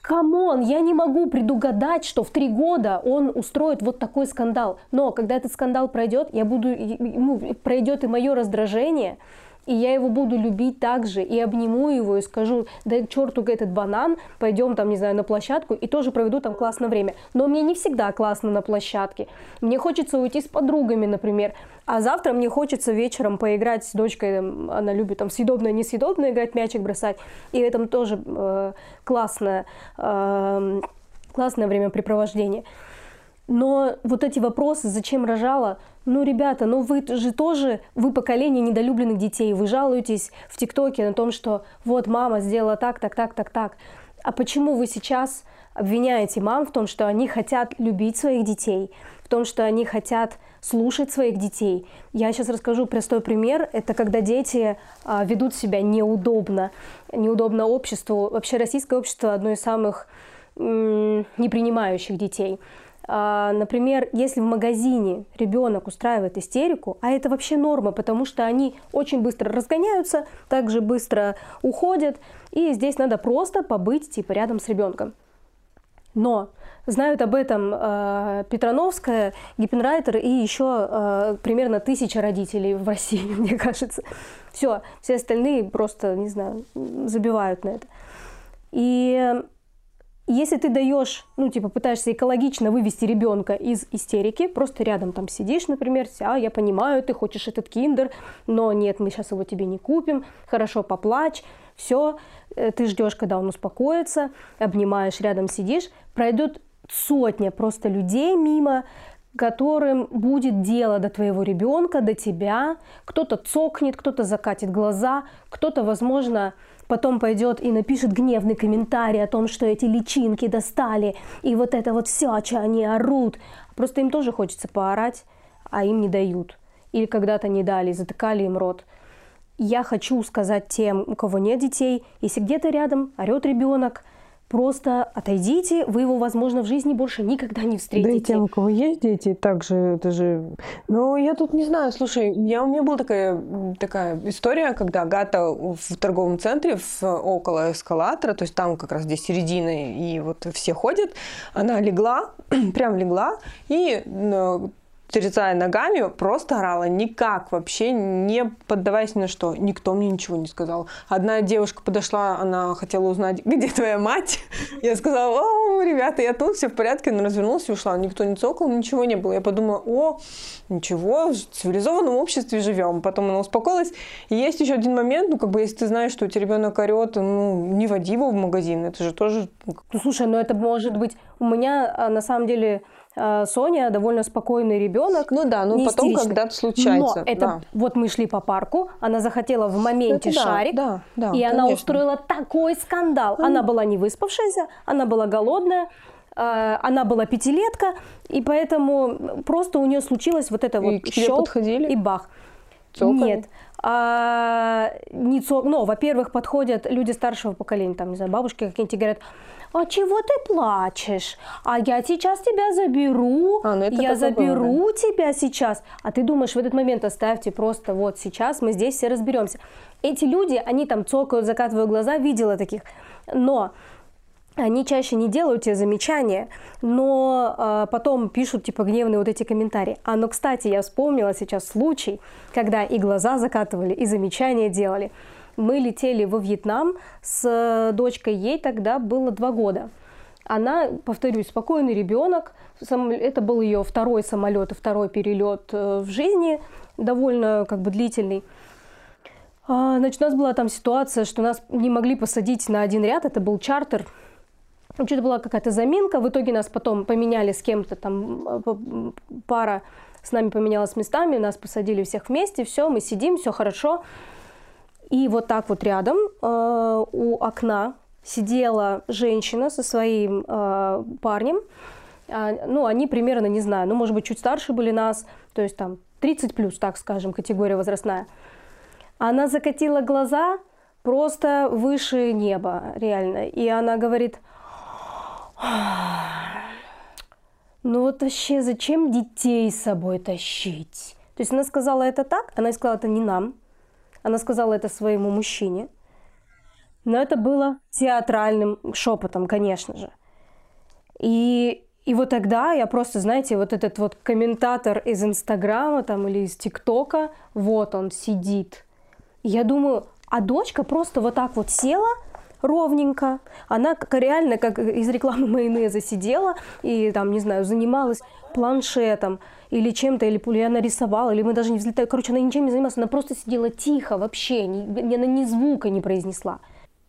Come on, я не могу предугадать, что в три года он устроит вот такой скандал. Но когда этот скандал пройдет, я буду, ну, пройдет и мое раздражение, и я его буду любить так же, и обниму его, и скажу, да к черту этот банан, пойдем там, не знаю, на площадку, и тоже проведу там классное время. Но мне не всегда классно на площадке. Мне хочется уйти с подругами, например. А завтра мне хочется вечером поиграть с дочкой, она любит там съедобное, несъедобное играть, мячик бросать. И это тоже э, классное, э, классное времяпрепровождение. Но вот эти вопросы, зачем рожала, ну, ребята, ну вы же тоже, вы поколение недолюбленных детей, вы жалуетесь в ТикТоке на том, что вот мама сделала так, так, так, так, так. А почему вы сейчас обвиняете мам в том, что они хотят любить своих детей, в том, что они хотят слушать своих детей. Я сейчас расскажу простой пример. Это когда дети а, ведут себя неудобно, неудобно обществу. Вообще российское общество одно из самых непринимающих детей. А, например, если в магазине ребенок устраивает истерику, а это вообще норма, потому что они очень быстро разгоняются, также быстро уходят, и здесь надо просто побыть типа рядом с ребенком. Но знают об этом э, Петрановская, Гиппенрайтер и еще э, примерно тысяча родителей в России, мне кажется. Все, все остальные просто, не знаю, забивают на это. И если ты даешь, ну, типа, пытаешься экологично вывести ребенка из истерики, просто рядом там сидишь, например, а, я понимаю, ты хочешь этот киндер, но нет, мы сейчас его тебе не купим, хорошо, поплачь, все, э, ты ждешь, когда он успокоится, обнимаешь, рядом сидишь, пройдет сотня просто людей мимо, которым будет дело до твоего ребенка, до тебя. Кто-то цокнет, кто-то закатит глаза, кто-то, возможно, потом пойдет и напишет гневный комментарий о том, что эти личинки достали, и вот это вот все, что они орут. Просто им тоже хочется поорать, а им не дают. Или когда-то не дали, затыкали им рот. Я хочу сказать тем, у кого нет детей, если где-то рядом орет ребенок, Просто отойдите, вы его, возможно, в жизни больше никогда не встретите. Да и тем, у кого есть дети, также это же... Ну, я тут не знаю, слушай, я, у меня была такая, такая история, когда Агата в торговом центре в, около эскалатора, то есть там как раз здесь середина, и вот все ходят, она легла, прям легла, и ну, терзая ногами, просто орала, никак вообще, не поддаваясь ни на что. Никто мне ничего не сказал. Одна девушка подошла, она хотела узнать, где твоя мать. Я сказала, о, ребята, я тут, все в порядке. Она развернулась и ушла. Никто не цокал, ничего не было. Я подумала, о, ничего, в цивилизованном обществе живем. Потом она успокоилась. И есть еще один момент, ну, как бы, если ты знаешь, что у тебя ребенок орет, ну, не води его в магазин. Это же тоже... Ну, ну слушай, ну это может быть... У меня, а, на самом деле, Соня довольно спокойный ребенок. Ну да, но потом когда-то случается. Но это да. вот мы шли по парку, она захотела в моменте это шарик, да, да, и конечно. она устроила такой скандал. Она была не выспавшаяся, она была голодная, а, она была пятилетка, и поэтому просто у нее случилось вот это и вот щелк и бах. Цокали? Нет. А, не цок... Ну, во-первых, подходят люди старшего поколения, там, не знаю, бабушки какие-нибудь, говорят, а чего ты плачешь? А я сейчас тебя заберу, а, ну я заберу было, да? тебя сейчас. А ты думаешь, в этот момент оставьте просто вот сейчас, мы здесь все разберемся. Эти люди, они там цокают, закатывают глаза, видела таких. Но они чаще не делают тебе замечания, но э, потом пишут типа гневные вот эти комментарии. А, ну, кстати, я вспомнила сейчас случай, когда и глаза закатывали, и замечания делали. Мы летели во Вьетнам с дочкой, ей тогда было два года. Она, повторюсь, спокойный ребенок. Это был ее второй самолет и второй перелет э, в жизни, довольно как бы длительный. А, значит, у нас была там ситуация, что нас не могли посадить на один ряд, это был чартер. Что-то была какая-то заминка, в итоге нас потом поменяли с кем-то, там э, пара с нами поменялась местами, нас посадили всех вместе, все, мы сидим, все хорошо. И вот так вот рядом э, у окна сидела женщина со своим э, парнем. Э, ну, они примерно, не знаю, ну, может быть, чуть старше были нас, то есть там 30 плюс, так скажем, категория возрастная. Она закатила глаза просто выше неба, реально. И она говорит, ну вот вообще зачем детей с собой тащить? То есть она сказала это так, она сказала это не нам, она сказала это своему мужчине. Но это было театральным шепотом, конечно же. И, и вот тогда я просто, знаете, вот этот вот комментатор из Инстаграма там или из ТикТока, вот он сидит. я думаю, а дочка просто вот так вот села, ровненько. Она как, реально, как из рекламы майонеза сидела и там, не знаю, занималась планшетом или чем-то, или, или она рисовала, или мы даже не взлетали. Короче, она ничем не занималась, она просто сидела тихо вообще, ни, она ни звука не произнесла.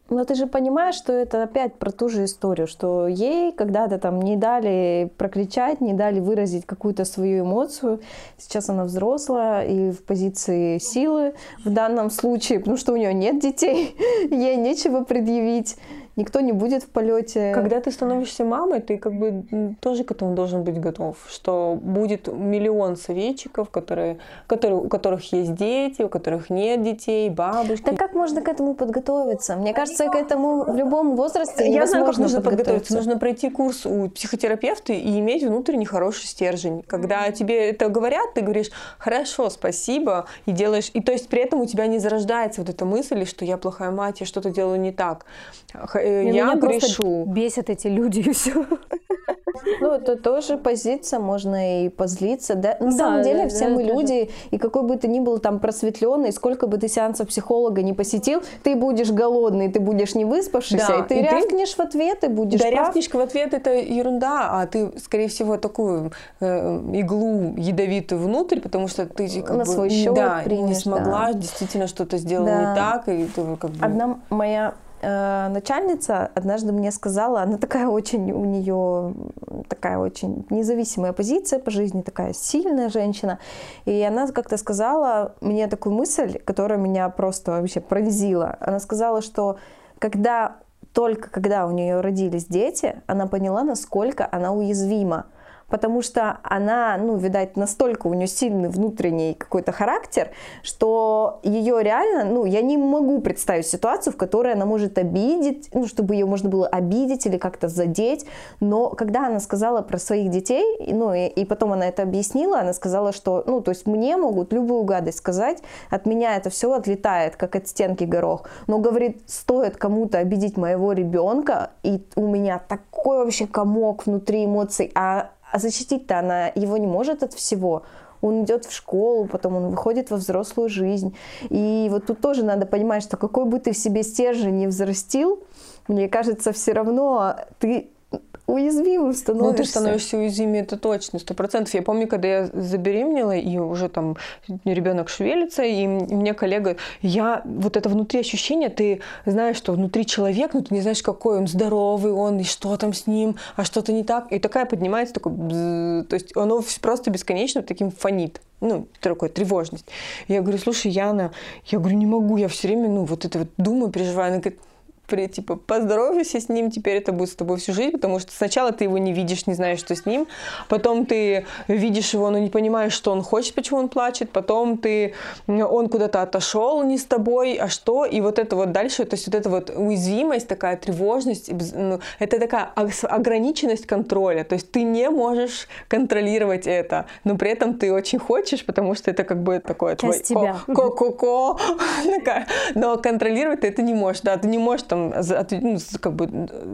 Но ты же понимаешь, что это опять про ту же историю, что ей когда-то там не дали прокричать, не дали выразить какую-то свою эмоцию. Сейчас она взрослая и в позиции силы в данном случае, потому что у нее нет детей, ей нечего предъявить. Никто не будет в полете. Когда ты становишься мамой, ты как бы тоже к этому должен быть готов, что будет миллион советчиков, которые, которые, у которых есть дети, у которых нет детей, бабушки. Да как можно к этому подготовиться? Мне кажется, к этому в любом возрасте Я знаю, как нужно подготовиться. подготовиться. Нужно пройти курс у психотерапевта и иметь внутренний хороший стержень. Когда тебе это говорят, ты говоришь, хорошо, спасибо, и делаешь... И то есть при этом у тебя не зарождается вот эта мысль, что я плохая мать, я что-то делаю не так. Э, И Я меня просто грешу. бесят эти люди и все. Ну, это тоже позиция, можно и позлиться. Да? На Да, самом деле, да, все да, мы же- люди, и какой бы ты ни был там просветленный, сколько бы ты сеансов психолога не посетил, ты будешь голодный, ты будешь не выспавшийся, Да, и ты и ты- рявкнешь в ответ, и будешь Да, прав. рявкнишка в ответ это ерунда, а ты, скорее всего, такую э, иглу ядовитую внутрь, потому что ты как На бы, свой счет да, не примешь, смогла, действительно что-то сделала Да. не так, и ты как бы... Одна моя начальница однажды мне сказала, она такая очень, у нее такая очень независимая позиция по жизни, такая сильная женщина. И она как-то сказала мне такую мысль, которая меня просто вообще пронзила. Она сказала, что когда только когда у нее родились дети, она поняла, насколько она уязвима. Потому что она, ну, видать, настолько у нее сильный внутренний какой-то характер, что ее реально, ну, я не могу представить ситуацию, в которой она может обидеть, ну, чтобы ее можно было обидеть или как-то задеть. Но когда она сказала про своих детей, ну, и, и потом она это объяснила, она сказала, что, ну, то есть мне могут любую гадость сказать, от меня это все отлетает, как от стенки горох. Но, говорит, стоит кому-то обидеть моего ребенка, и у меня такой вообще комок внутри эмоций, а, а защитить-то она его не может от всего. Он идет в школу, потом он выходит во взрослую жизнь. И вот тут тоже надо понимать, что какой бы ты в себе стержень не взрастил, мне кажется, все равно ты уязвимым становишься. Ну, ты становишься уязвимее, это точно, сто процентов. Я помню, когда я забеременела, и уже там ребенок шевелится, и мне коллега, я, вот это внутри ощущение, ты знаешь, что внутри человек, но ты не знаешь, какой он, здоровый он, и что там с ним, а что-то не так. И такая поднимается, такой, бзз, то есть оно просто бесконечно таким фонит. Ну, такой тревожность. Я говорю, слушай, Яна, я говорю, не могу, я все время, ну, вот это вот думаю, переживаю. Она говорит, при, типа, поздоровайся с ним, теперь это будет с тобой всю жизнь, потому что сначала ты его не видишь, не знаешь, что с ним, потом ты видишь его, но не понимаешь, что он хочет, почему он плачет, потом ты, он куда-то отошел не с тобой, а что, и вот это вот дальше, то есть вот эта вот уязвимость, такая тревожность, ну, это такая ог- ограниченность контроля, то есть ты не можешь контролировать это, но при этом ты очень хочешь, потому что это как бы такое твой Часть ко- ко-ко-ко, но контролировать ты это не можешь, да, ты не можешь там за- от- ну, как бы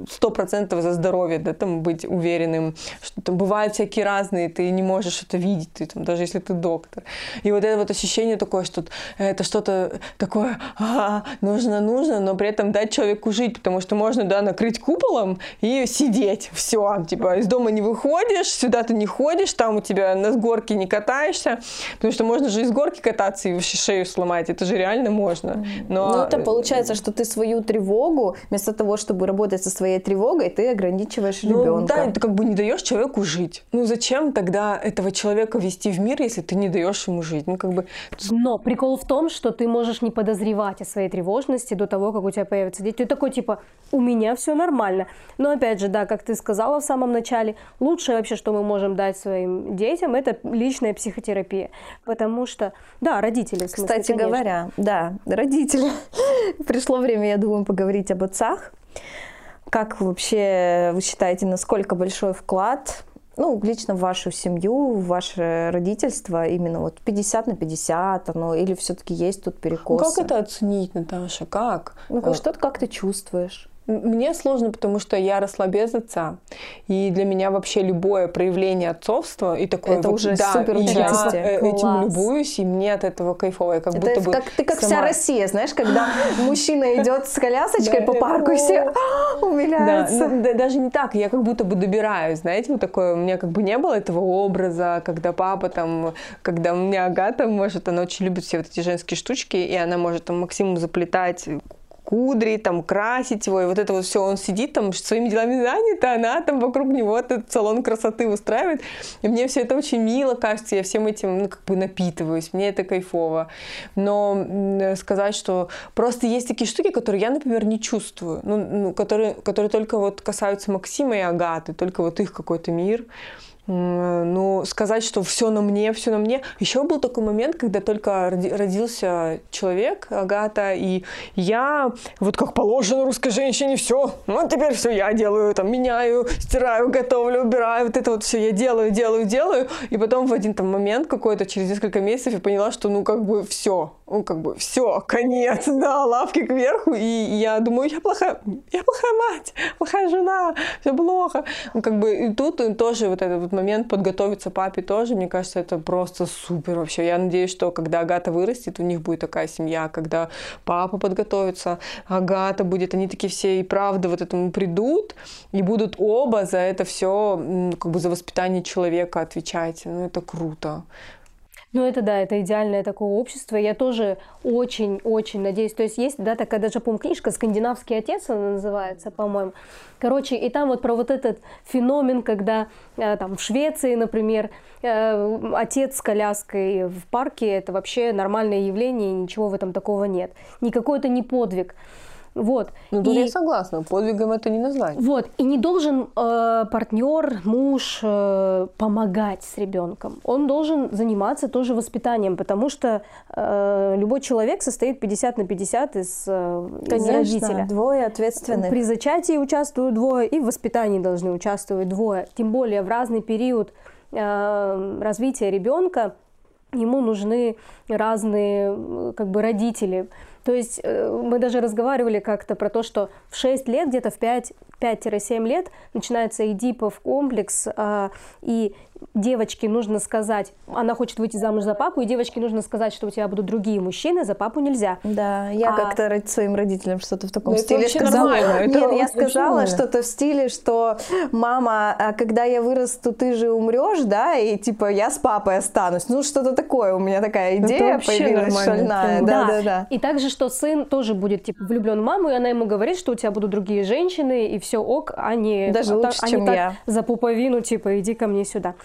сто процентов за здоровье, да, там быть уверенным, что там бывают всякие разные, ты не можешь это видеть, ты там, даже если ты доктор. И вот это вот ощущение такое, что это что-то такое, «А, нужно, нужно, но при этом дать человеку жить, потому что можно, да, накрыть куполом и сидеть, все, типа, из дома не выходишь, сюда ты не ходишь, там у тебя на горке не катаешься, потому что можно же из горки кататься и вообще шею сломать, это же реально можно. Но Ну, это получается, что ты свою тревогу, вместо того, чтобы работать со своей тревогой, ты ограничиваешь Ну, ребенка. да, ты как бы не даешь человеку жить. Ну зачем тогда этого человека вести в мир, если ты не даешь ему жить? Ну как бы Но прикол в том, что ты можешь не подозревать о своей тревожности до того, как у тебя появятся дети. Ты такой типа, у меня все нормально. Но опять же, да, как ты сказала в самом начале, лучшее вообще, что мы можем дать своим детям, это личная психотерапия. Потому что, да, родители, в смысле, Кстати конечно. говоря, да, родители. Пришло время, я думаю, поговорить об отцах. Как вообще вы считаете, насколько большой вклад ну, лично в вашу семью, в ваше родительство, именно вот 50 на 50, оно, или все-таки есть тут ну, перекосы? как это оценить, Наташа? Как? Ну, Э, как, что ты, как ты чувствуешь? Мне сложно, потому что я росла без отца, и для меня вообще любое проявление отцовства и такое Это вот- уже да, супер и я э, этим Класс. любуюсь, и мне от этого кайфово. Я как Это будто бы как, ты как вся сама- Россия, знаешь, когда мужчина идет с колясочкой по парку, и все «А, умиляются. ну, да, даже не так, я как будто бы добираюсь, знаете, вот такое, у меня как бы не было этого образа, когда папа там, когда у меня Агата может, она очень любит все вот эти женские штучки, и она может там Максиму заплетать кудри, там красить его, и вот это вот все, он сидит там своими делами занят, а она там вокруг него этот салон красоты устраивает. И мне все это очень мило кажется, я всем этим ну, как бы напитываюсь, мне это кайфово. Но сказать, что просто есть такие штуки, которые я, например, не чувствую, ну, ну которые, которые только вот касаются Максима и Агаты, только вот их какой-то мир ну, сказать, что все на мне, все на мне. Еще был такой момент, когда только родился человек, Агата, и я, вот как положено русской женщине, все, ну, теперь все я делаю, там, меняю, стираю, готовлю, убираю, вот это вот все я делаю, делаю, делаю, и потом в один там момент какой-то, через несколько месяцев я поняла, что, ну, как бы все, ну, как бы все, конец, да, лавки кверху, и я думаю, я плохая, я плохая мать, плохая жена, все плохо. Ну, как бы и тут тоже вот этот вот момент подготовиться папе тоже, мне кажется, это просто супер вообще. Я надеюсь, что когда Агата вырастет, у них будет такая семья, когда папа подготовится, Агата будет, они такие все и правда вот этому придут и будут оба за это все, как бы за воспитание человека отвечать. Ну, это круто. Ну, это да, это идеальное такое общество. Я тоже очень-очень надеюсь. То есть есть, да, такая даже, по книжка «Скандинавский отец» она называется, по-моему. Короче, и там вот про вот этот феномен, когда э, там в Швеции, например, э, отец с коляской в парке – это вообще нормальное явление, ничего в этом такого нет. Никакой это не подвиг. Вот. Ну, тут и... я согласна, подвигом это не назвать. Вот, и не должен э, партнер, муж э, помогать с ребенком. Он должен заниматься тоже воспитанием, потому что э, любой человек состоит 50 на 50 из, э, Конечно, из родителя. двое ответственных. При зачатии участвуют двое, и в воспитании должны участвовать двое. Тем более в разный период э, развития ребенка ему нужны разные как бы родители. То есть э, мы даже разговаривали как-то про то, что в 6 лет, где-то в 5-7 лет начинается эдипов комплекс, а, и девочке нужно сказать, она хочет выйти замуж за папу, и девочке нужно сказать, что у тебя будут другие мужчины, за папу нельзя. Да, я а... как-то своим родителям что-то в таком Но ну, стиле сказала. Нет, это я сказала что-то в стиле, что мама, а когда я вырасту, ты же умрешь, да, и типа я с папой останусь. Ну, что-то такое, у меня такая идея появилась шальная. Да, да, да. И также, что сын тоже будет типа влюблен в маму, и она ему говорит, что у тебя будут другие женщины, и все ок, а не, Даже лучше, а чем я. за пуповину, типа, иди ко мне сюда.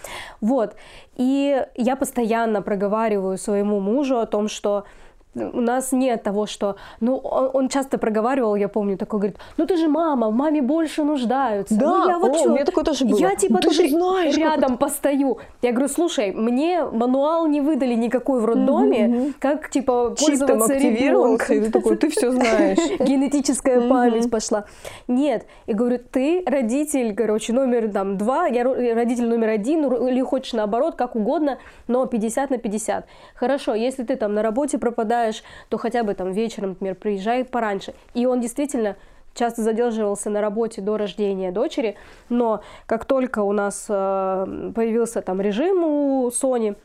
Вот. И я постоянно проговариваю своему мужу о том, что у нас нет того, что... Ну, он, он часто проговаривал, я помню, такой, говорит, ну ты же мама, в маме больше нуждаются. Да, ну, я вот о, что? у меня такое тоже было. Я типа ну, ты же знаешь, рядом постою. Я говорю, слушай, мне мануал не выдали никакой в роддоме, mm-hmm. как типа пользоваться и ты такой, ты все знаешь. Генетическая память пошла. Нет, я говорю, ты родитель, короче, номер там два, я родитель номер один, ну, или хочешь наоборот, как угодно, но 50 на 50. Хорошо, если ты там на работе пропадаешь, приезжаешь, то хотя бы там вечером, например, приезжай пораньше. И он действительно часто задерживался на работе до рождения дочери, но как только у нас э, появился там режим у Сони,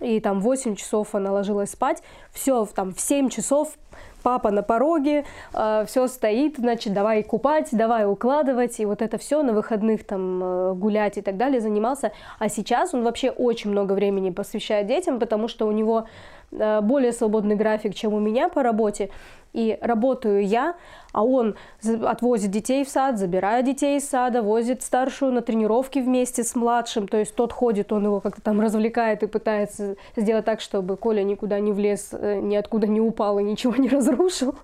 и там 8 часов она ложилась спать, все, там в 7 часов папа на пороге, э, все стоит, значит, давай купать, давай укладывать, и вот это все на выходных там э, гулять и так далее занимался. А сейчас он вообще очень много времени посвящает детям, потому что у него Э, более свободный график, чем у меня по работе. И работаю я, а он отвозит детей в сад, забирает детей из сада, возит старшую на тренировки вместе с младшим. То есть тот ходит, он его как-то там развлекает и пытается сделать так, чтобы Коля никуда не влез, э, ниоткуда не упал и ничего не разрушил.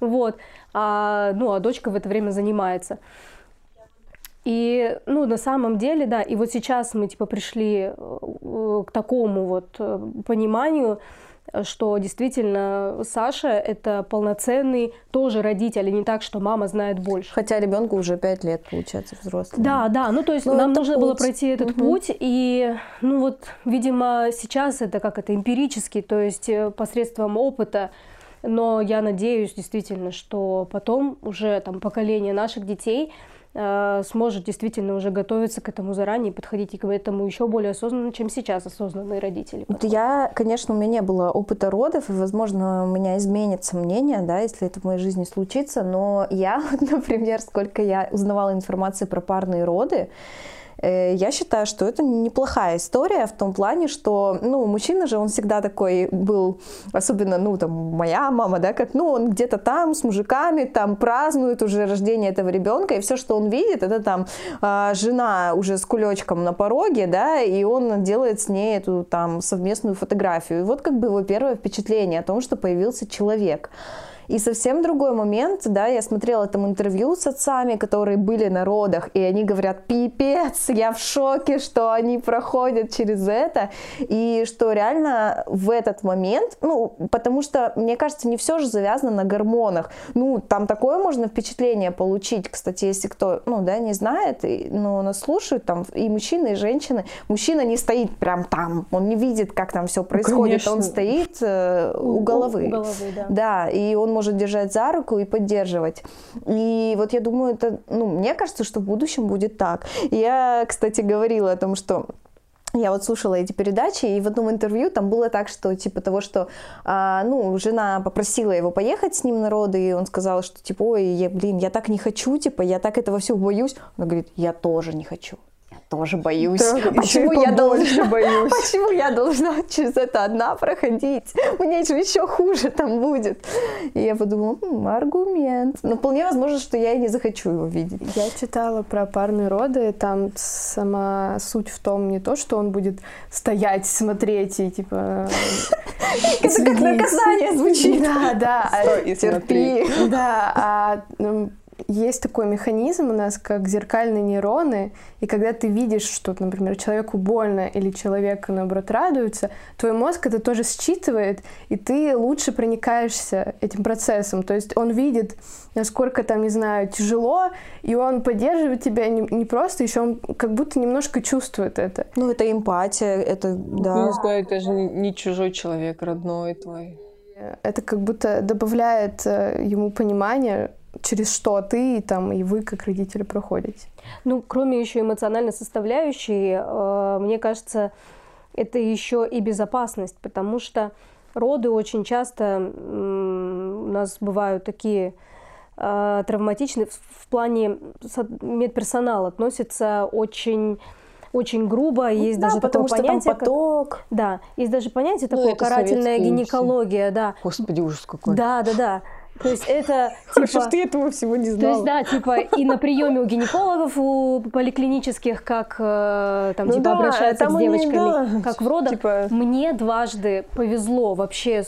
Вот. А, ну, а дочка в это время занимается. И, ну, на самом деле, да, и вот сейчас мы, типа, пришли э, к такому вот э, пониманию, что действительно Саша это полноценный тоже родитель, и не так, что мама знает больше. Хотя ребенку уже пять лет, получается, взрослый. Да, да, ну то есть Но ну, нам нужно путь. было пройти этот угу. путь, и ну вот, видимо, сейчас это как это эмпирически, то есть э, посредством опыта, но я надеюсь действительно, что потом уже там поколение наших детей сможет действительно уже готовиться к этому заранее, подходить к этому еще более осознанно, чем сейчас осознанные родители. Вот я, конечно, у меня не было опыта родов, и, возможно, у меня изменится мнение, да, если это в моей жизни случится, но я, например, сколько я узнавала информации про парные роды, Э, я считаю, что это неплохая история в том плане, что, ну, мужчина же, он всегда такой был, особенно, ну, там, моя мама, да, как, ну, он где-то там с мужиками, там, празднует уже рождение этого ребенка, и все, что он видит, это там а, жена уже с кулечком на пороге, да, и он делает с ней эту там совместную фотографию. И вот как бы его первое впечатление о том, что появился человек. И совсем другой момент, да, я смотрела там интервью с отцами, которые были на родах, и они говорят, пипец, я в шоке, что они проходят через это, и что реально в этот момент, ну, потому что, мне кажется, не все же завязано на гормонах. Ну, там такое можно впечатление получить, кстати, если кто, ну, да, не знает, и, ну, нас слушают, там, и мужчины, и женщины. Мужчина не стоит прям там, он не видит, как там все происходит, ну, он стоит э, у, у головы. У головы, да. Да, и он может держать за руку и поддерживать. И вот я думаю, это, ну, мне кажется, что в будущем будет так. Я, кстати, говорила о том, что я вот слушала эти передачи, и в одном интервью там было так, что типа того, что, а, ну, жена попросила его поехать с ним на роды, и он сказал, что типа, ой, я, блин, я так не хочу, типа, я так этого всего боюсь. Она говорит, я тоже не хочу тоже боюсь. Да, почему я должна боюсь? Почему я должна через это одна проходить? Мне же еще хуже там будет. И я подумала, хм, аргумент. Но вполне возможно, что я и не захочу его видеть. Я читала про парные роды, там сама суть в том не то, что он будет стоять, смотреть и типа... Это как наказание звучит. Да, да. Терпи. Да, а ну, есть такой механизм у нас, как зеркальные нейроны, и когда ты видишь, что, например, человеку больно или человек, наоборот, радуется, твой мозг это тоже считывает, и ты лучше проникаешься этим процессом. То есть он видит, насколько там, не знаю, тяжело, и он поддерживает тебя не, не просто, еще он как будто немножко чувствует это. Ну, это эмпатия, это, да. Ну, да, это же не чужой человек, родной твой. Это как будто добавляет э, ему понимание, через что ты там, и вы, как родители, проходите. Ну, кроме еще эмоциональной составляющей, э, мне кажется, это еще и безопасность, потому что роды очень часто у нас бывают такие э, травматичные в плане медперсонал относится очень очень грубо, есть да, даже потому такое что понятие, там поток. Как, да, есть даже понятие ну, такое карательная гинекология, да. Господи, ужас какой. Да, да, да. То есть это Хорошо, типа, что я этого всего не знала. То есть, да, типа и на приеме у гинекологов, у поликлинических, как э, там, ну типа, да, обращаются там с девочками, они, да, как в родах. Типа... Мне дважды повезло, вообще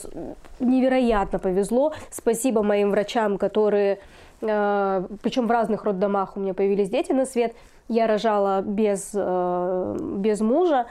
невероятно повезло. Спасибо моим врачам, которые, э, причем в разных роддомах у меня появились дети на свет. Я рожала без, э, без мужа,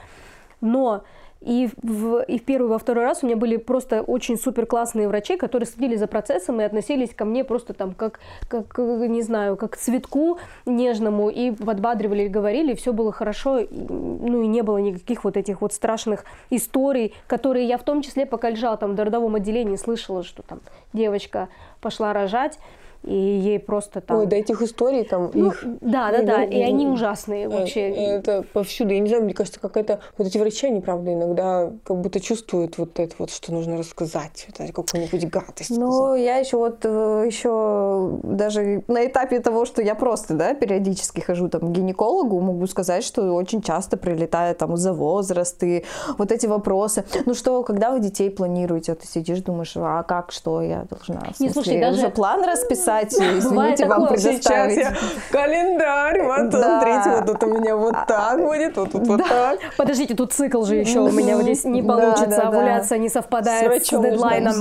но и в, и в первый, и во второй раз у меня были просто очень супер классные врачи, которые следили за процессом и относились ко мне просто там как, как не знаю, как к цветку нежному и подбадривали, говорили, и все было хорошо, ну и не было никаких вот этих вот страшных историй, которые я в том числе, пока лежала там в родовом отделении, слышала, что там девочка пошла рожать, и ей просто там... Ой, до этих историй там ну, их... Да, да, да, и они ужасные э, вообще. Это повсюду. Я не знаю, мне кажется, какая-то... Вот эти врачи, они, правда, иногда как будто чувствуют вот это вот, что нужно рассказать, вот какую-нибудь гадость Ну, я еще вот э, еще даже на этапе того, что я просто, да, периодически хожу там к гинекологу, могу сказать, что очень часто прилетает там за возраст и вот эти вопросы. Ну что, когда вы детей планируете? Ты сидишь, думаешь, а как, что я должна? В смысле, не, слушай, даже... уже план расписать? Кстати, извините, вам предоставить. Сейчас я календарь, вот да. смотрите, вот тут у меня вот так будет, вот тут да. вот так. Подождите, тут цикл же еще у меня вот здесь не получится, да, да, овуляция не совпадает с, с дедлайном.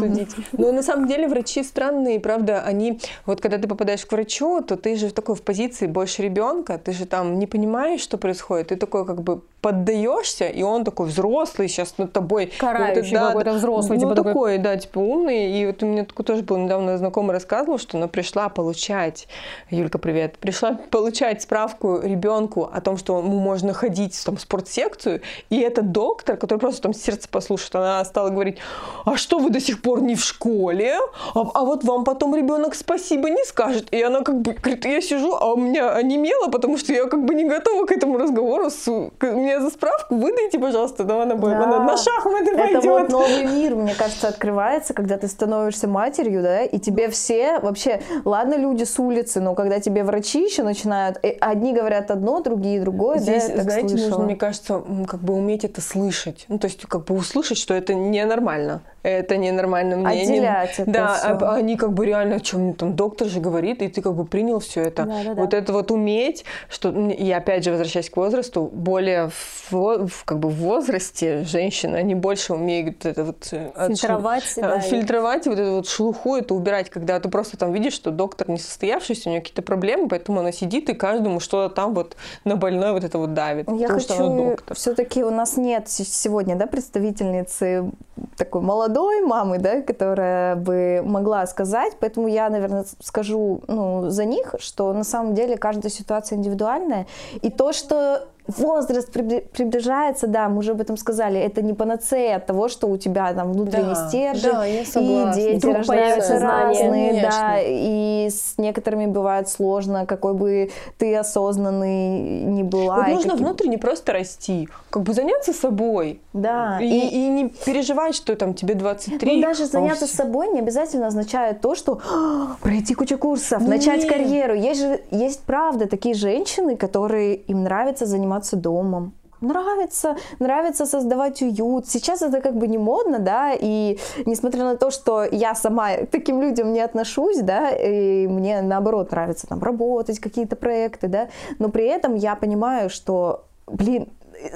Но на самом деле врачи странные, правда, они, вот когда ты попадаешь к врачу, то ты же в такой в позиции больше ребенка, ты же там не понимаешь, что происходит, ты такой как бы поддаешься, и он такой взрослый сейчас над тобой. Карающий вот, какой-то взрослый. Ну, типа такой, такой, да, типа умный. И вот у меня такой тоже был недавно знакомый рассказывал, что она пришла получать, Юлька, привет, пришла получать справку ребенку о том, что ему можно ходить там, в спортсекцию, и этот доктор, который просто там сердце послушает, она стала говорить, а что вы до сих пор не в школе? А, а вот вам потом ребенок спасибо не скажет. И она как бы говорит, я сижу, а у меня онемело, потому что я как бы не готова к этому разговору. С, мне за справку выдайте, пожалуйста, да, она, да. она на шахматы пойдет. Это вот новый мир, мне кажется, открывается, когда ты становишься матерью, да, и тебе все вообще ладно, люди с улицы, но когда тебе врачи еще начинают, э, одни говорят одно, другие другое, Здесь, да, знаете, слышала. нужно, мне кажется, как бы уметь это слышать. Ну, то есть, как бы услышать, что это ненормально. Это ненормально мнение. Отделять это Да, всё. а- они как бы реально, о чем там доктор же говорит, и ты как бы принял все это. Да-да-да. Вот это вот уметь, что, и опять же, возвращаясь к возрасту, более в, как бы в возрасте женщины, они больше умеют это вот... э, Фильтровать, да, а, и- фильтровать, и вот эту вот шелуху это убирать, когда ты просто там видишь, что доктор не состоявшийся, у него какие-то проблемы, поэтому она сидит и каждому что-то там вот на больное вот это вот давит. Я потому что она хочу, доктор. все-таки у нас нет сегодня, да, представительницы такой молодой мамы, да, которая бы могла сказать, поэтому я, наверное, скажу, ну, за них, что на самом деле каждая ситуация индивидуальная, и то, что возраст прибли- приближается, да, мы уже об этом сказали, это не панацея от того, что у тебя там внутренний Да, стержень, да, я и дети Вдруг рождаются разные, да, Конечно. и с некоторыми бывает сложно, какой бы ты осознанный не была. Вот и нужно каким- внутренне просто расти, как бы заняться собой. Да, И, и не переживать, что там тебе 23. Ну, даже заняться у вс- собой не обязательно означает то, что «А, пройти кучу курсов, начать Нет. карьеру. Есть же, есть правда такие женщины, которые им нравится заниматься домом. Нравится, нравится создавать уют. Сейчас это как бы не модно, да, и несмотря на то, что я сама к таким людям не отношусь, да, и мне наоборот нравится там работать, какие-то проекты, да, но при этом я понимаю, что, блин,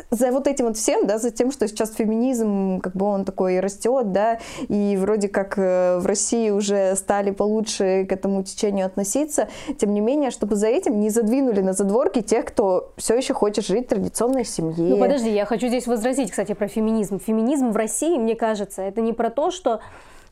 за вот этим вот всем, да, за тем, что сейчас феминизм, как бы он такой растет, да, и вроде как э, в России уже стали получше к этому течению относиться, тем не менее, чтобы за этим не задвинули на задворки тех, кто все еще хочет жить в традиционной семье. Ну подожди, я хочу здесь возразить, кстати, про феминизм. Феминизм в России, мне кажется, это не про то, что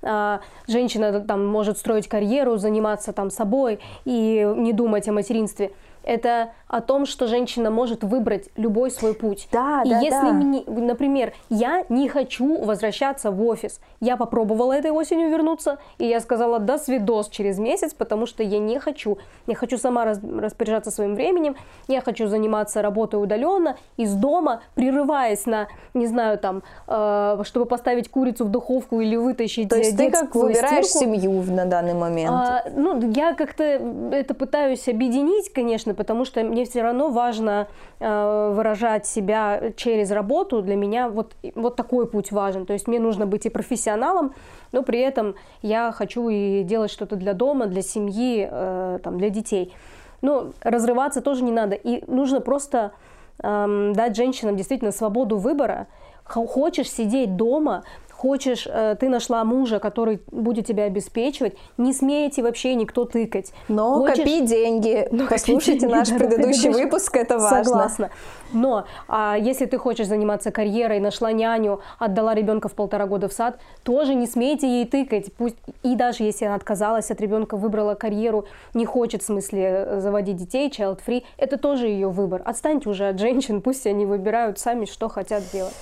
а, женщина там может строить карьеру, заниматься там собой и не думать о материнстве. Это о том, что женщина может выбрать любой свой путь. Да, и да, если, да. мне- например, я не хочу возвращаться в офис, я попробовала этой осенью вернуться, и я сказала до свидос через месяц, потому что я не хочу. Я хочу сама распоряжаться своим временем, я хочу заниматься работой удаленно, из дома, прерываясь на, не знаю, там, э, чтобы поставить курицу в духовку или вытащить То есть ты как выбираешь стирку. семью на данный момент? А, ну, я как-то это пытаюсь объединить, конечно, потому что мне все равно важно э, выражать себя через работу. Для меня вот, вот такой путь важен. То есть мне нужно быть и профессионалом, но при этом я хочу и делать что-то для дома, для семьи, э, там, для детей. Но разрываться тоже не надо. И нужно просто эм, дать женщинам действительно свободу выбора. Хочешь сидеть дома, хочешь, э, ты нашла мужа, который будет тебя обеспечивать, не смейте вообще никто тыкать. Но Хочешь- копи деньги. Ну, Послушайте копи наш деньги, да, предыдущий предыдущий. выпуск, это важно. Согласна. Но а если ты хочешь заниматься карьерой, нашла няню, отдала ребенка в полтора года в сад, тоже не смейте ей тыкать. Пусть и даже если она отказалась от ребенка, выбрала карьеру, не хочет в смысле э, заводить детей, child free, это тоже ее выбор. Отстаньте уже от женщин, пусть они выбирают сами, что хотят делать.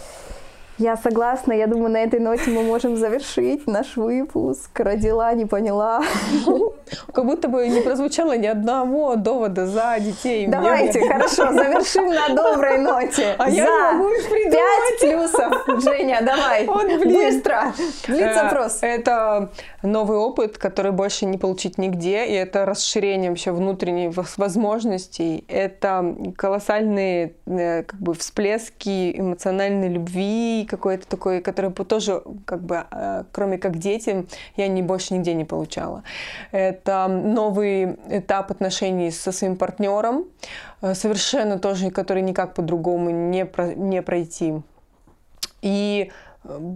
Я согласна. Я думаю, на этой ноте мы можем завершить наш выпуск. Родила, не поняла. Как будто бы не прозвучало ни одного довода за детей. Мне- Давайте, хорошо, завершим на доброй ноте. А я За не могу их придумать. Пять плюсов. Женя, давай. Вот, блин. Быстро. Блиц-опрос. Э, Это новый опыт, который больше не получить нигде, и это расширение вообще внутренних вос- возможностей. Это колоссальные э, как бы всплески эмоциональной любви какой-то такой, который бы тоже как бы э, кроме как дети я не больше нигде не получала. Это новый этап отношений со своим партнером, э, совершенно тоже, который никак по-другому не, про- не пройти. И э,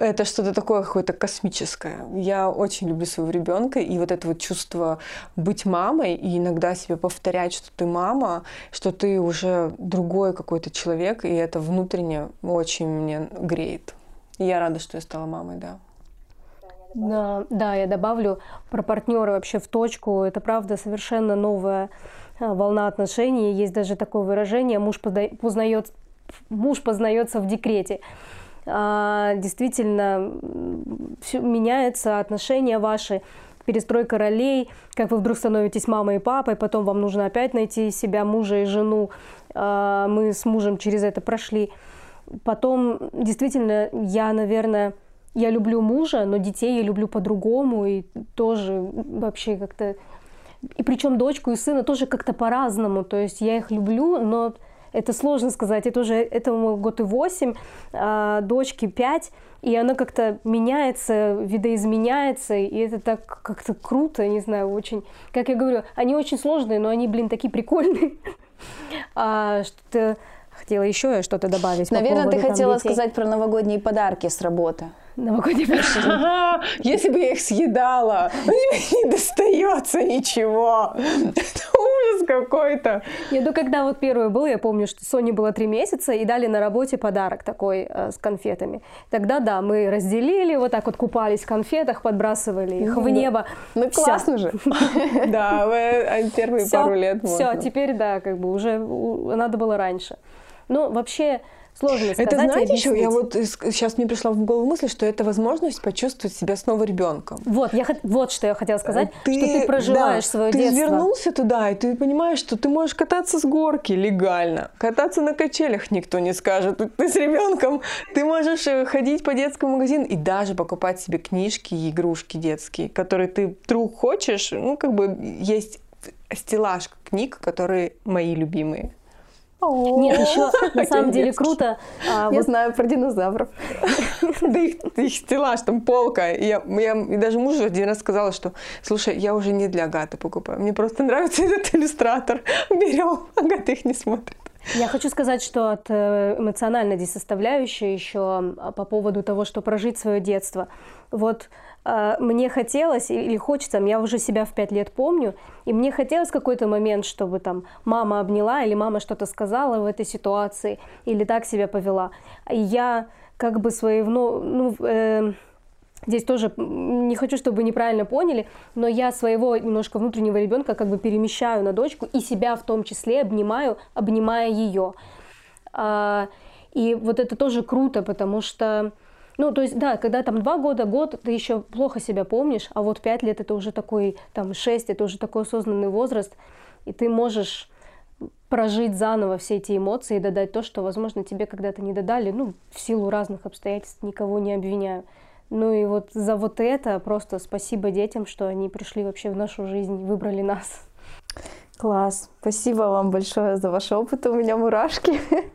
это что-то такое какое-то космическое. Я очень люблю своего ребенка, и вот это вот чувство быть мамой, и иногда себе повторять, что ты мама, что ты уже другой какой-то человек, и это внутренне очень мне греет. И я рада, что я стала мамой, да. Да, да, я добавлю про партнера вообще в точку. Это правда совершенно новая а, волна отношений. Есть даже такое выражение: муж позна- познает, муж познается в декрете. А, действительно, меняется отношения ваши, перестройка ролей, как вы вдруг становитесь мамой и папой, потом вам нужно опять найти себя, мужа и жену. А, мы с мужем через это прошли. Потом, действительно, я, наверное, я люблю мужа, но детей я люблю по-другому и тоже вообще как-то... И причем дочку и сына тоже как-то по-разному. То есть я их люблю, но это сложно сказать. Это уже этому год и восемь, а дочке пять, и она как-то меняется, видоизменяется, и это так как-то круто, не знаю, очень. Как я говорю, они очень сложные, но они, блин, такие прикольные. А, что-то хотела еще что-то добавить. Наверное, по ты хотела там, сказать про новогодние подарки с работы. Новогодние подарки. Если бы я их съедала, не достается ничего. Это какой-то. Нет, ну когда вот первый был, я помню, что Соне было три месяца, и дали на работе подарок такой э, с конфетами. Тогда, да, мы разделили, вот так вот купались в конфетах, подбрасывали их в небо. Ну, Всё. классно же. Да, а первые пару лет Все, теперь, да, как бы уже надо было раньше. Ну, вообще, сложно сказать Это знаете еще, я вот сейчас мне пришла в голову мысль, что это возможность почувствовать себя снова ребенком. Вот, я, вот что я хотела сказать, что ты проживаешь да, свое ты детство. вернулся туда, и ты понимаешь, что ты можешь кататься с горки легально, кататься на качелях никто не скажет, ты, ты с ребенком, ты можешь э, ходить по детскому магазину и даже покупать себе книжки и игрушки детские, которые ты вдруг хочешь, ну как бы есть стеллаж книг, которые мои любимые. Нет, еще на самом деле круто. а, Я знаю про динозавров. Да их, стеллаж, там полка. И Я, даже мужу один раз сказала, что, слушай, я уже не для Агаты покупаю. Мне просто нравится этот иллюстратор. Берем, Агата их не смотрит. Я хочу сказать, что от э, эмоциональной здесь составляющей еще а, по поводу того, что прожить свое детство. Вот мне хотелось или хочется, я уже себя в пять лет помню, и мне хотелось какой-то момент, чтобы там мама обняла или мама что-то сказала в этой ситуации, или так себя повела. И я как бы свои, ну, э, Здесь тоже не хочу, чтобы неправильно поняли, но я своего немножко внутреннего ребенка как бы перемещаю на дочку и себя в том числе обнимаю, обнимая ее. А, и вот это тоже круто, потому что, ну, то есть, да, когда там два года, год, ты еще плохо себя помнишь, а вот пять лет это уже такой, там, шесть, это уже такой осознанный возраст, и ты можешь прожить заново все эти эмоции и додать то, что, возможно, тебе когда-то не додали, ну, в силу разных обстоятельств, никого не обвиняю. Ну и вот за вот это просто спасибо детям, что они пришли вообще в нашу жизнь, выбрали нас. Класс. Спасибо вам большое за ваш опыт. У меня мурашки.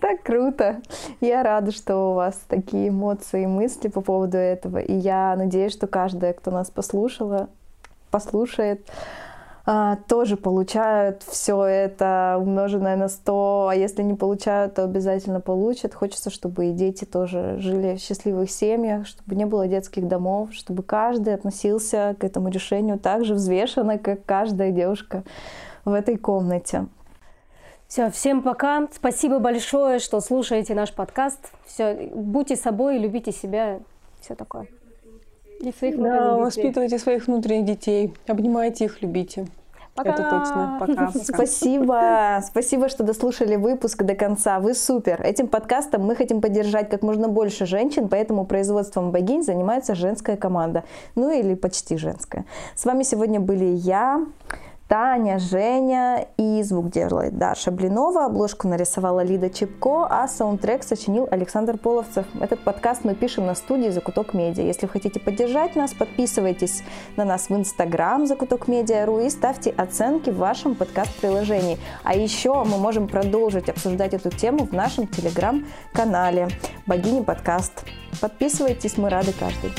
Так круто. Я рада, что у вас такие эмоции и мысли по поводу этого. И я надеюсь, что каждая, кто нас послушала, послушает, а, тоже получают все это умноженное на 100, а если не получают, то обязательно получат. Хочется, чтобы и дети тоже жили в счастливых семьях, чтобы не было детских домов, чтобы каждый относился к этому решению так же взвешенно, как каждая девушка в этой комнате. Все, всем пока. Спасибо большое, что слушаете наш подкаст. Все, будьте собой, любите себя, все такое. И своих Да, внутренних детей. воспитывайте своих внутренних детей, обнимайте их, любите. Пока. Это точно. Пока. пока. Спасибо. Спасибо, что дослушали выпуск до конца. Вы супер. Этим подкастом мы хотим поддержать как можно больше женщин, поэтому производством богинь занимается женская команда. Ну или почти женская. С вами сегодня были я, Таня, Женя и звук делает Даша Блинова. Обложку нарисовала Лида Чепко, а саундтрек сочинил Александр Половцев. Этот подкаст мы пишем на студии Закуток Медиа. Если хотите поддержать нас, подписывайтесь на нас в Инстаграм Закуток Медиа.ру и ставьте оценки в вашем подкаст-приложении. А еще мы можем продолжить обсуждать эту тему в нашем телеграм-канале Богини Подкаст. Подписывайтесь, мы рады каждый.